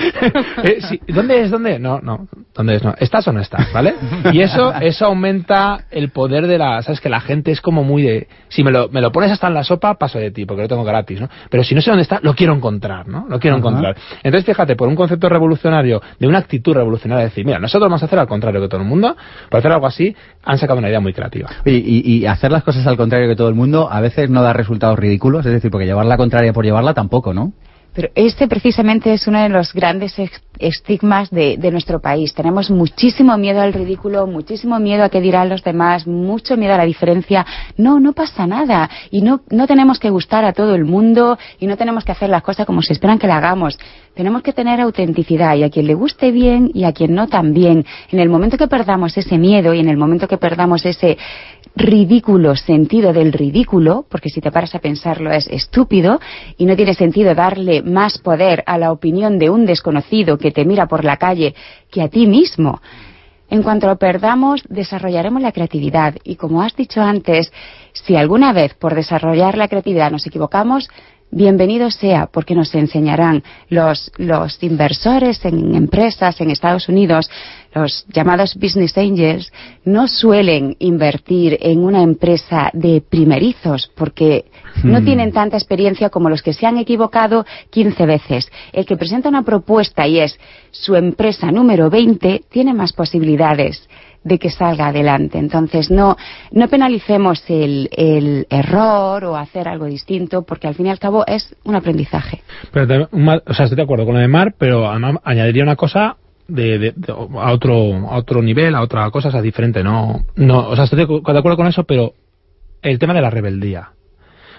Eh, sí, ¿Dónde es? ¿Dónde? No, no. ¿Dónde es? No. ¿Estás o no estás? ¿Vale? Y eso, eso aumenta el poder de la... ¿Sabes? Que la gente es como muy de... Si me lo, me lo pones hasta en la sopa, paso de ti, porque lo tengo gratis, ¿no? Pero si no sé dónde está, lo quiero encontrar, ¿no? Lo quiero encontrar. Entonces, fíjate, por un concepto revolucionario, de una actitud revolucionaria, de decir, mira, nosotros vamos a hacer al contrario que todo el mundo, para hacer algo así, han sacado una idea muy creativa. Y, y hacer las cosas al contrario que todo el mundo a veces no da resultados ridículos, es decir, porque llevar la contraria por llevarla tampoco, ¿no? Pero este precisamente es uno de los grandes estigmas de, nuestro país. Tenemos muchísimo miedo al ridículo, muchísimo miedo a qué dirán los demás, mucho miedo a la diferencia. No, no pasa nada. Y no, no tenemos que gustar a todo el mundo y no tenemos que hacer las cosas como se esperan que la hagamos. Tenemos que tener autenticidad y a quien le guste bien y a quien no también. En el momento que perdamos ese miedo y en el momento que perdamos ese ridículo sentido del ridículo, porque si te paras a pensarlo es estúpido y no tiene sentido darle más poder a la opinión de un desconocido que te mira por la calle que a ti mismo. En cuanto lo perdamos, desarrollaremos la creatividad y como has dicho antes, si alguna vez por desarrollar la creatividad nos equivocamos, bienvenido sea, porque nos enseñarán los, los inversores en empresas en Estados Unidos, los llamados business angels, no suelen invertir en una empresa de primerizos, porque no hmm. tienen tanta experiencia como los que se han equivocado 15 veces. El que presenta una propuesta y es su empresa número 20 tiene más posibilidades de que salga adelante. Entonces, no, no penalicemos el, el error o hacer algo distinto, porque al fin y al cabo es un aprendizaje. Pero, o sea, estoy de acuerdo con lo de Mar, pero además añadiría una cosa de, a otro a otro nivel, a otra cosa, o sea, diferente, no, no, o sea, estoy de, acuerdo con eso, pero el tema de la rebeldía,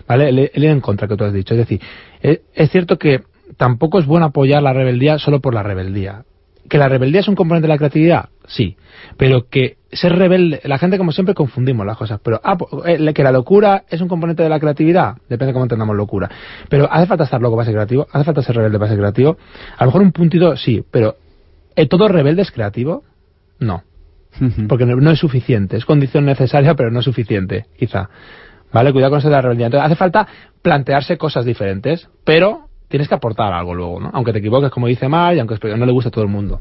¿vale? El, en contra que tú has dicho, es decir, es, es cierto que tampoco es bueno apoyar la rebeldía solo por la rebeldía. ¿Que la rebeldía es un componente de la creatividad? Sí. Pero que ser rebelde, la gente como siempre confundimos las cosas, pero ah, eh, que la locura es un componente de la creatividad, depende de cómo entendamos locura. Pero hace falta estar loco para ser creativo, hace falta ser rebelde para ser creativo. A lo mejor un puntito sí, pero ¿eh, ¿todo rebelde es creativo? No. Porque no, es suficiente, es condición necesaria, pero no es suficiente, quizá. ¿Vale? Cuidado con eso de la rebeldía. Entonces, hace falta plantearse cosas diferentes, pero tienes que aportar algo luego, ¿no? Aunque te equivoques, como dice Mar, y aunque no le guste a todo el mundo.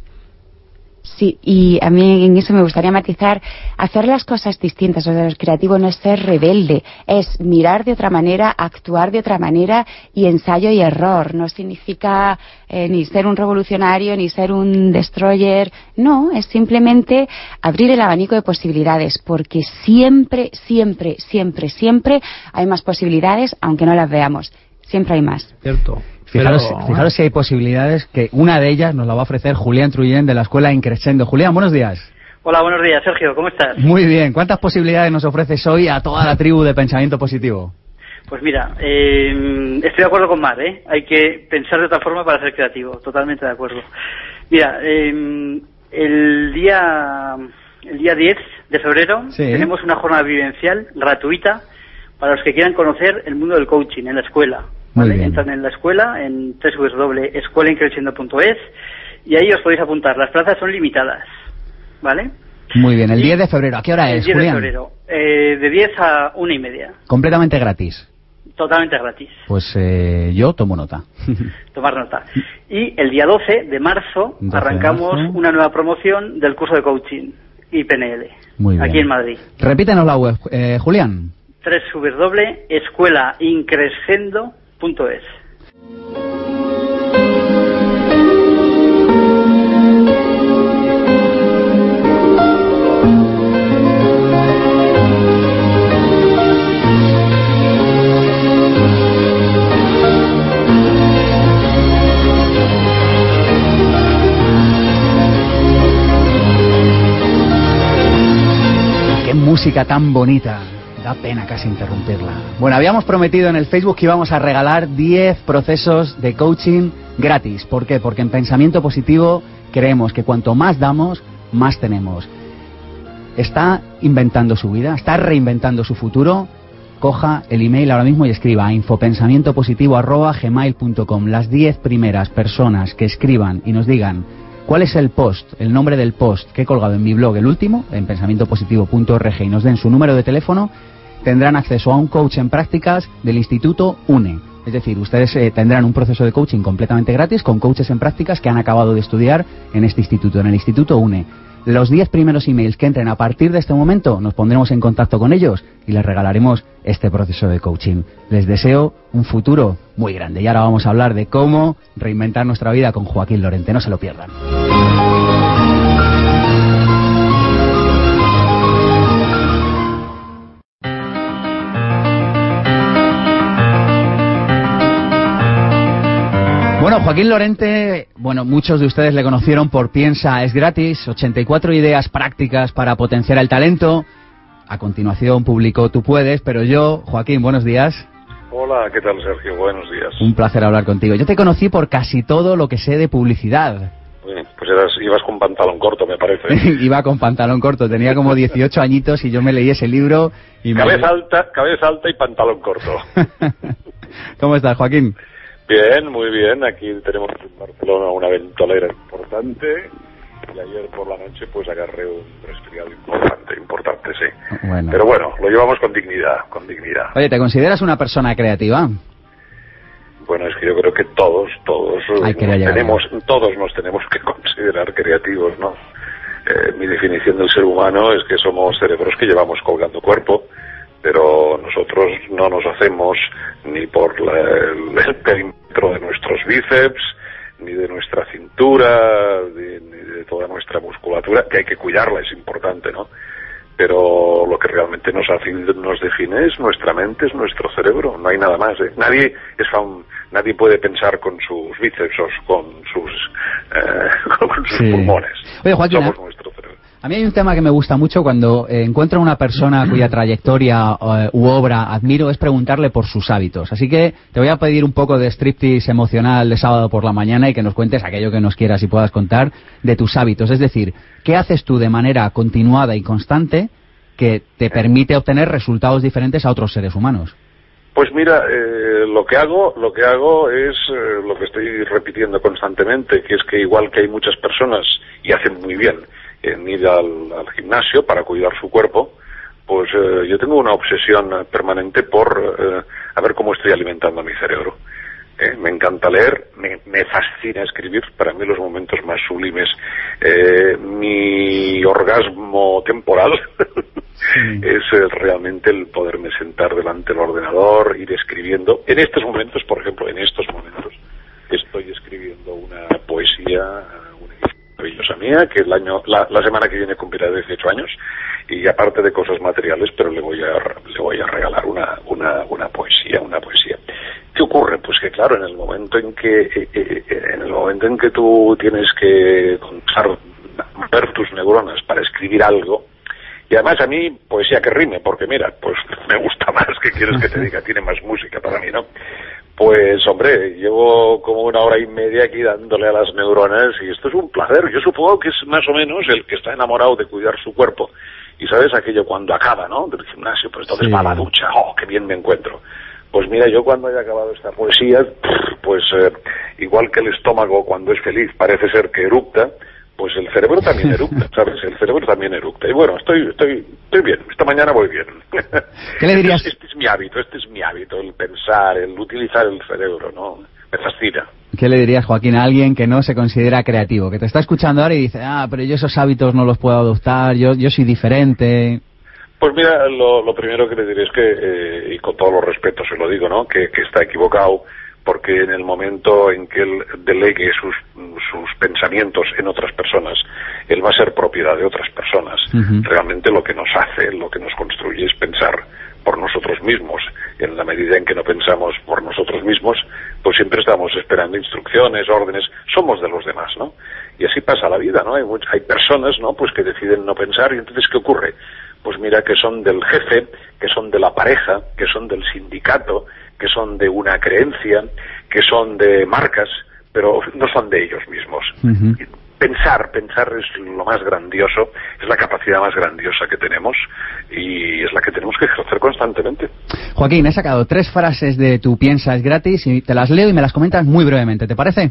Sí, y a mí en eso me gustaría matizar, hacer las cosas distintas, o sea, el creativo no es ser rebelde, es mirar de otra manera, actuar de otra manera y ensayo y error. No significa eh, ni ser un revolucionario, ni ser un destroyer, no, es simplemente abrir el abanico de posibilidades, porque siempre, siempre, siempre, siempre hay más posibilidades, aunque no las veamos. Siempre hay más. Cierto. Fijaros, si hay posibilidades que una de ellas nos la va a ofrecer Julián Trujén de la Escuela Increscendo. Julián, buenos días. Hola, buenos días, Sergio, ¿cómo estás? Muy bien. ¿Cuántas posibilidades nos ofreces hoy a toda la tribu de pensamiento positivo? Pues mira, eh, estoy de acuerdo con Mar, ¿eh? Hay que pensar de otra forma para ser creativo, totalmente de acuerdo. Mira, eh, el día el día 10 de febrero tenemos una jornada vivencial gratuita para los que quieran conocer el mundo del coaching en la escuela. Entran en la escuela, en www.escuelaincreciendo.es y ahí os podéis apuntar. Las plazas son limitadas, ¿vale? Muy bien, el 10 de febrero, ¿a qué hora es, El 10 de febrero, eh, de 10 a una y media. Completamente gratis. Totalmente gratis. Pues eh, yo tomo nota. [laughs] Tomar nota. Y el día 12 de marzo arrancamos una nueva promoción del curso de coaching y PNL. Muy bien. Aquí en Madrid. Repítenos la web, eh, Julián. www.escuelaincrescendo.com Punto es. Qué música tan bonita. Pena casi interrumpirla. Bueno, habíamos prometido en el Facebook que íbamos a regalar 10 procesos de coaching gratis. ¿Por qué? Porque en pensamiento positivo creemos que cuanto más damos, más tenemos. Está inventando su vida, está reinventando su futuro. Coja el email ahora mismo y escriba a infopensamientopositivo.gmail.com Las 10 primeras personas que escriban y nos digan cuál es el post, el nombre del post que he colgado en mi blog, el último, en pensamientopositivo.org y nos den su número de teléfono, tendrán acceso a un coach en prácticas del Instituto UNE. Es decir, ustedes eh, tendrán un proceso de coaching completamente gratis con coaches en prácticas que han acabado de estudiar en este instituto, en el Instituto UNE. Los 10 primeros emails que entren a partir de este momento nos pondremos en contacto con ellos y les regalaremos este proceso de coaching. Les deseo un futuro muy grande. Y ahora vamos a hablar de cómo reinventar nuestra vida con Joaquín Lorente. No se lo pierdan. Bueno, Joaquín Lorente, bueno, muchos de ustedes le conocieron por Piensa es gratis, 84 ideas prácticas para potenciar el talento. A continuación publicó Tú puedes, pero yo, Joaquín, buenos días. Hola, ¿qué tal Sergio? Buenos días. Un placer hablar contigo. Yo te conocí por casi todo lo que sé de publicidad. Pues eras, ibas con pantalón corto, me parece. [laughs] Iba con pantalón corto, tenía como 18 añitos y yo me leí ese libro y cabeza me... alta, cabeza alta y pantalón corto. [laughs] ¿Cómo estás, Joaquín? Bien, muy bien. Aquí tenemos en Barcelona una ventolera importante y ayer por la noche pues agarré un resfriado importante, importante, sí. Bueno. Pero bueno, lo llevamos con dignidad, con dignidad. Oye, ¿te consideras una persona creativa? Bueno, es que yo creo que todos, todos Ay, tenemos, todos nos tenemos que [laughs] considerar creativos, ¿no? Eh, mi definición del ser humano es que somos cerebros que llevamos colgando cuerpo, pero nosotros no nos hacemos ni por la- el, el perímetro de nuestros bíceps, ni de nuestra cintura, de- ni de toda nuestra musculatura, que hay que cuidarla, es importante, ¿no? Pero lo que realmente nos, hace, nos define es nuestra mente, es nuestro cerebro, no hay nada más. ¿eh? Nadie es fan- nadie puede pensar con sus bíceps o con sus, eh, [laughs] con sus Sí. pulmones. Oye, Joaquín, Somos ¿eh? nuestro cerebro. A mí hay un tema que me gusta mucho cuando eh, encuentro a una persona cuya trayectoria eh, u obra admiro, es preguntarle por sus hábitos. Así que te voy a pedir un poco de striptease emocional de sábado por la mañana y que nos cuentes aquello que nos quieras y puedas contar de tus hábitos. Es decir, ¿qué haces tú de manera continuada y constante que te permite obtener resultados diferentes a otros seres humanos? Pues mira, eh, lo que hago, lo que hago es lo que estoy repitiendo constantemente, que es que igual que hay muchas personas y hacen muy bien en ir al, al gimnasio para cuidar su cuerpo, pues eh, yo tengo una obsesión eh, permanente por eh, a ver cómo estoy alimentando mi cerebro. Eh, me encanta leer, me, me fascina escribir, para mí los momentos más sublimes. Eh, mi orgasmo temporal [laughs] es realmente el poderme sentar delante del ordenador, ir escribiendo. En estos momentos, por ejemplo, en estos momentos, estoy escribiendo una poesía, maravillosa mía, que el año, la, la semana que viene cumplirá 18 años, y aparte de cosas materiales, pero le voy a, le voy a regalar una, una, una poesía, una poesía. ¿Qué ocurre? Pues que claro, en el momento en que, eh, eh, eh, en el momento en que tú tienes que contar, ver tus neuronas para escribir algo, y además a mí, poesía que rime, porque mira, pues [laughs] me gusta más, que quieres que te diga? Tiene más música para mí, ¿no? Pues hombre, llevo como una hora y media aquí dándole a las neuronas y esto es un placer. Yo supongo que es más o menos el que está enamorado de cuidar su cuerpo. Y sabes aquello cuando acaba, ¿no? Del gimnasio, pues entonces Sí. va a la ducha, ¡oh, qué bien me encuentro! Pues mira, yo cuando haya acabado esta poesía, pues eh, igual que el estómago cuando es feliz parece ser que eructa, pues el cerebro también [laughs] eructa, ¿sabes? El cerebro también eructa. Y bueno, estoy, estoy, estoy bien, esta mañana voy bien. [laughs] ¿Qué le dirías? Este, es- este es mi hábito, este es mi hábito, el pensar, el utilizar el cerebro, ¿no? Me fascina. ¿Qué le dirías, Joaquín, a alguien que no se considera creativo, que te está escuchando ahora y dice, ah, pero yo esos hábitos no los puedo adoptar, yo, yo soy diferente? Pues mira, lo, lo primero que le diré es que, eh, y con todos los respetos se lo digo, ¿no? Que, que está equivocado, porque en el momento en que él delegue sus, sus pensamientos en otras personas, él va a ser propiedad de otras personas. Realmente lo que nos hace, lo que nos construye es pensar por nosotros mismos. En la medida en que no pensamos por nosotros mismos, pues siempre estamos esperando instrucciones, órdenes, somos de los demás, ¿no? Y así pasa la vida, ¿no? Hay, much- hay personas, ¿no? Pues que deciden no pensar y entonces ¿qué ocurre? Pues mira que son del jefe, que son de la pareja, que son del sindicato, que son de una creencia, que son de marcas, pero no son de ellos mismos. Pensar, pensar es lo más grandioso, es la capacidad más grandiosa que tenemos y es la que tenemos que ejercer constantemente. Joaquín, he sacado tres frases de tu Piensa es gratis y te las leo y me las comentas muy brevemente, ¿te parece?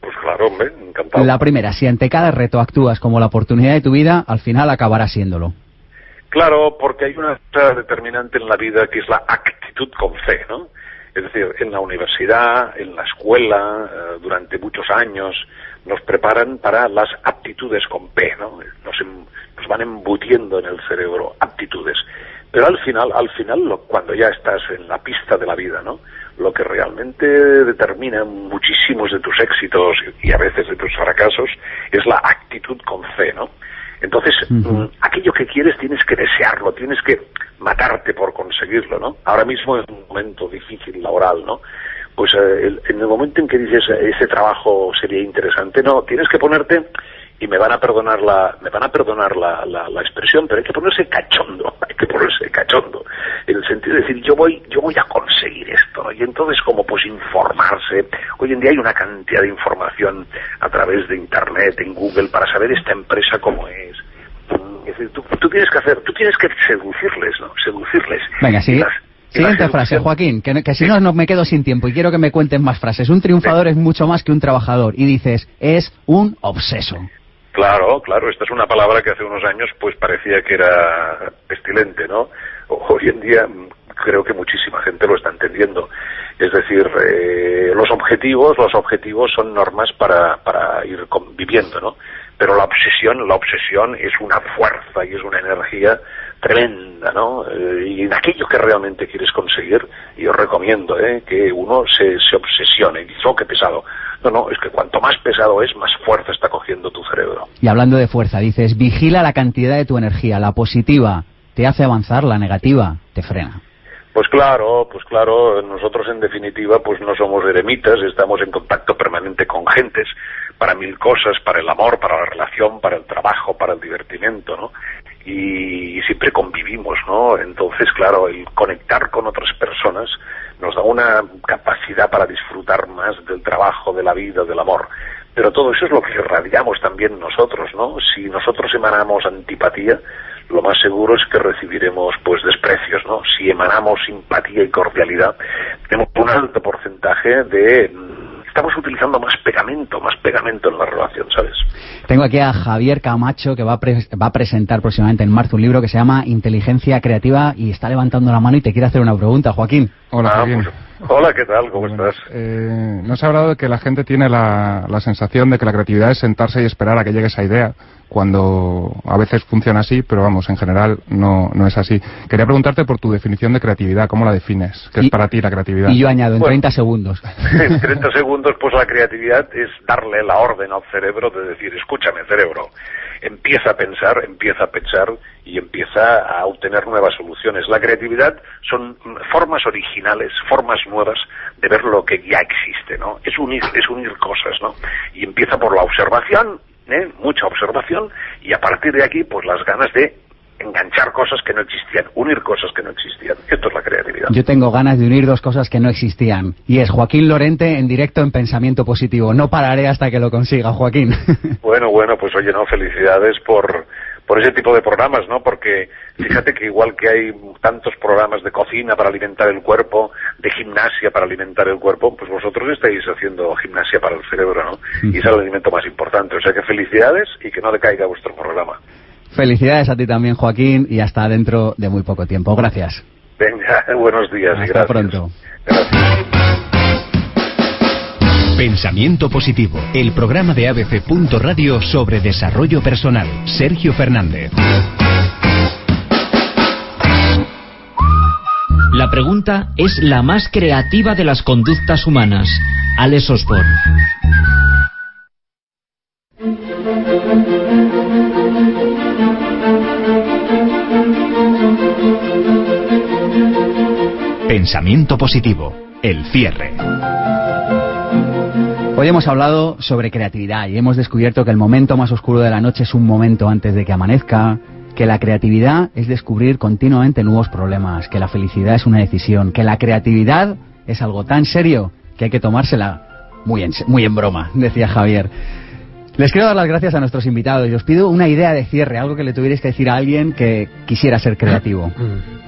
Pues claro, hombre, encantado. La primera, si ante cada reto actúas como la oportunidad de tu vida, al final acabará siéndolo. Claro, porque hay una cosa determinante en la vida que es la actitud con fe, ¿no? Es decir, en la universidad, en la escuela, eh, durante muchos años, nos preparan para las aptitudes con P, ¿no? Nos, em- nos van embutiendo en el cerebro aptitudes. Pero al final, al final, lo- cuando ya estás en la pista de la vida, ¿no? Lo que realmente determina muchísimos de tus éxitos y a veces de tus fracasos es la actitud con C, ¿no? Entonces, mm, aquello que quieres tienes que desearlo, tienes que matarte por conseguirlo, ¿no? Ahora mismo es un momento difícil laboral, ¿no? Pues eh, en el momento en que dices eh, ese trabajo sería interesante, no, tienes que ponerte y me van a perdonar la me van a perdonar la, la, la expresión, pero hay que ponerse cachondo, [laughs] hay que ponerse cachondo, en el sentido de decir yo voy yo voy a conseguir esto, ¿no? y entonces como pues informarse, hoy en día hay una cantidad de información a través de internet, en Google para saber esta empresa cómo es. Decir, tú, tú tienes que hacer, tú tienes que seducirles, ¿no? Seducirles. Venga, las- Siguiente frase, Joaquín, que, que si no, no me quedo sin tiempo y quiero que me cuenten más frases. Un triunfador es mucho más que un trabajador. Y dices, es un obseso. Claro, claro, esta es una palabra que hace unos años pues parecía que era pestilente, ¿no? Hoy en día mm, creo que muchísima gente lo está entendiendo. Es decir, eh, los objetivos, los objetivos son normas para, para ir conviviendo, ¿no? Pero la obsesión, la obsesión es una fuerza y es una energía tremenda, ¿no? Eh, y en aquello que realmente quieres conseguir, yo recomiendo ¿eh? que uno se, se obsesione y dice, oh, qué pesado. No, no, es que cuanto más pesado es, más fuerza está cogiendo tu cerebro. Y hablando de fuerza, dices, vigila la cantidad de tu energía. La positiva te hace avanzar, la negativa te frena. Pues claro, pues claro, nosotros en definitiva pues no somos eremitas, estamos en contacto permanente con gentes para mil cosas, para el amor, para la relación, para el trabajo, para el divertimento, ¿no? Y, y siempre convivimos, ¿no? Entonces, claro, el conectar con otras personas nos da una capacidad para disfrutar más del trabajo, de la vida, del amor. Pero todo eso es lo que irradiamos también nosotros, ¿no? Si nosotros emanamos antipatía, lo más seguro es que recibiremos pues desprecios, ¿no? Si emanamos simpatía y cordialidad, tenemos un alto porcentaje de estamos utilizando más pegamento, más pegamento en la relación, ¿sabes? Tengo aquí a Javier Camacho que va a, pre- va a presentar próximamente en marzo un libro que se llama Inteligencia Creativa y está levantando la mano y te quiere hacer una pregunta, Joaquín. Hola, Ah, Joaquín. pues, hola, ¿qué tal? ¿Cómo estás? Eh, nos ha hablado de que la gente tiene la, la sensación de que la creatividad es sentarse y esperar a que llegue esa idea, cuando a veces funciona así, pero vamos, en general no, no es así. Quería preguntarte por tu definición de creatividad, ¿cómo la defines? ¿Qué Y- es para ti la creatividad? Y yo añado en Bueno. 30 segundos. [laughs] En 30 segundos, pues la creatividad es darle la orden al cerebro de decir, escúchame cerebro, empieza a pensar, empieza a pensar y empieza a obtener nuevas soluciones. La creatividad son formas originales, formas nuevas de ver lo que ya existe, ¿no? Es unir, es unir cosas, ¿no? Y empieza por la observación, ¿eh? mucha observación, y a partir de aquí, pues las ganas de enganchar cosas que no existían, unir cosas que no existían. Esto es la creatividad. Yo tengo ganas de unir dos cosas que no existían. Y es Joaquín Lorente en directo en Pensamiento Positivo. No pararé hasta que lo consiga, Joaquín. [laughs] Bueno, bueno, pues oye, no, felicidades por, por ese tipo de programas, ¿no? Porque fíjate que igual que hay tantos programas de cocina para alimentar el cuerpo, de gimnasia para alimentar el cuerpo, pues vosotros estáis haciendo gimnasia para el cerebro, ¿no? Y es el alimento más importante. O sea que felicidades y que no decaiga vuestro programa. Felicidades a ti también, Joaquín, y hasta dentro de muy poco tiempo. Gracias. Venga, [laughs] buenos días Hasta gracias. pronto. Gracias. Pensamiento positivo, el programa de ABC. Radio sobre desarrollo personal. Sergio Fernández. La pregunta es la más creativa de las conductas humanas. Alex Osborne. Pensamiento positivo, el cierre. Hoy hemos hablado sobre creatividad y hemos descubierto que el momento más oscuro de la noche es un momento antes de que amanezca, que la creatividad es descubrir continuamente nuevos problemas, que la felicidad es una decisión, que la creatividad es algo tan serio que hay que tomársela muy en, muy en broma, [laughs] decía Javier. Les quiero dar las gracias a nuestros invitados y os pido una idea de cierre, algo que le tuvierais que decir a alguien que quisiera ser creativo.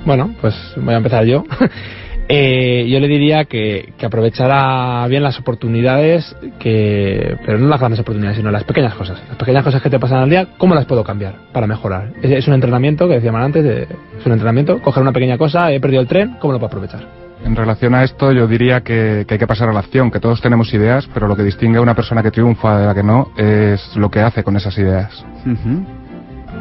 Bueno, pues voy a empezar yo. [laughs] Eh, yo le diría que, que aprovechara bien las oportunidades, que, pero no las grandes oportunidades, sino las pequeñas cosas. Las pequeñas cosas que te pasan al día, ¿cómo las puedo cambiar para mejorar? Es, es un entrenamiento, que decíamos antes, de- es un entrenamiento, coger una pequeña cosa, he perdido el tren, ¿cómo lo puedo aprovechar? En relación a esto, yo diría que, hay que pasar a la acción, que todos tenemos ideas, pero lo que distingue a una persona que triunfa de la que no es lo que hace con esas ideas.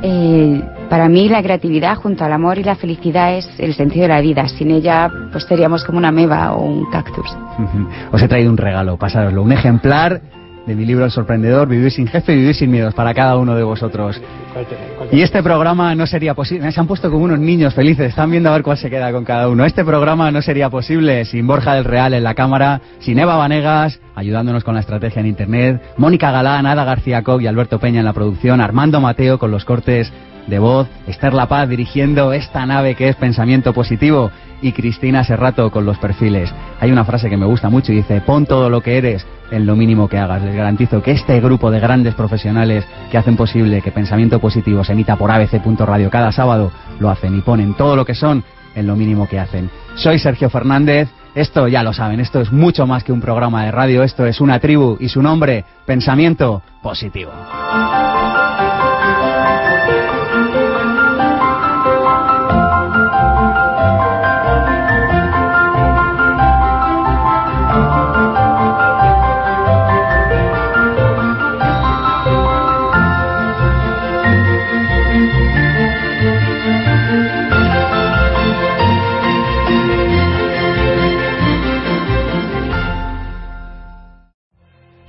Eh, para mí la creatividad junto al amor y la felicidad es el sentido de la vida. Sin ella pues seríamos como una meba o un cactus. Os he traído un regalo, pasároslo, un ejemplar de mi libro El Sorprendedor, Vivir sin jefe, Vivir sin miedos, para cada uno de vosotros. Y este programa no sería posible, se han puesto como unos niños felices, están viendo a ver cuál se queda con cada uno. Este programa no sería posible sin Borja del Real en la cámara, sin Eva Vanegas ayudándonos con la estrategia en Internet, Mónica Galán, Ada García Cobb y Alberto Peña en la producción, Armando Mateo con los cortes de voz, Esther La Paz dirigiendo esta nave que es Pensamiento Positivo y Cristina Serrato con los perfiles. Hay una frase que me gusta mucho y dice, pon todo lo que eres en lo mínimo que hagas. Les garantizo que este grupo de grandes profesionales que hacen posible que Pensamiento Positivo se emita por abc.radio cada sábado, lo hacen y ponen todo lo que son en lo mínimo que hacen. Soy Sergio Fernández. Esto ya lo saben, esto es mucho más que un programa de radio, esto es una tribu y su nombre, Pensamiento Positivo.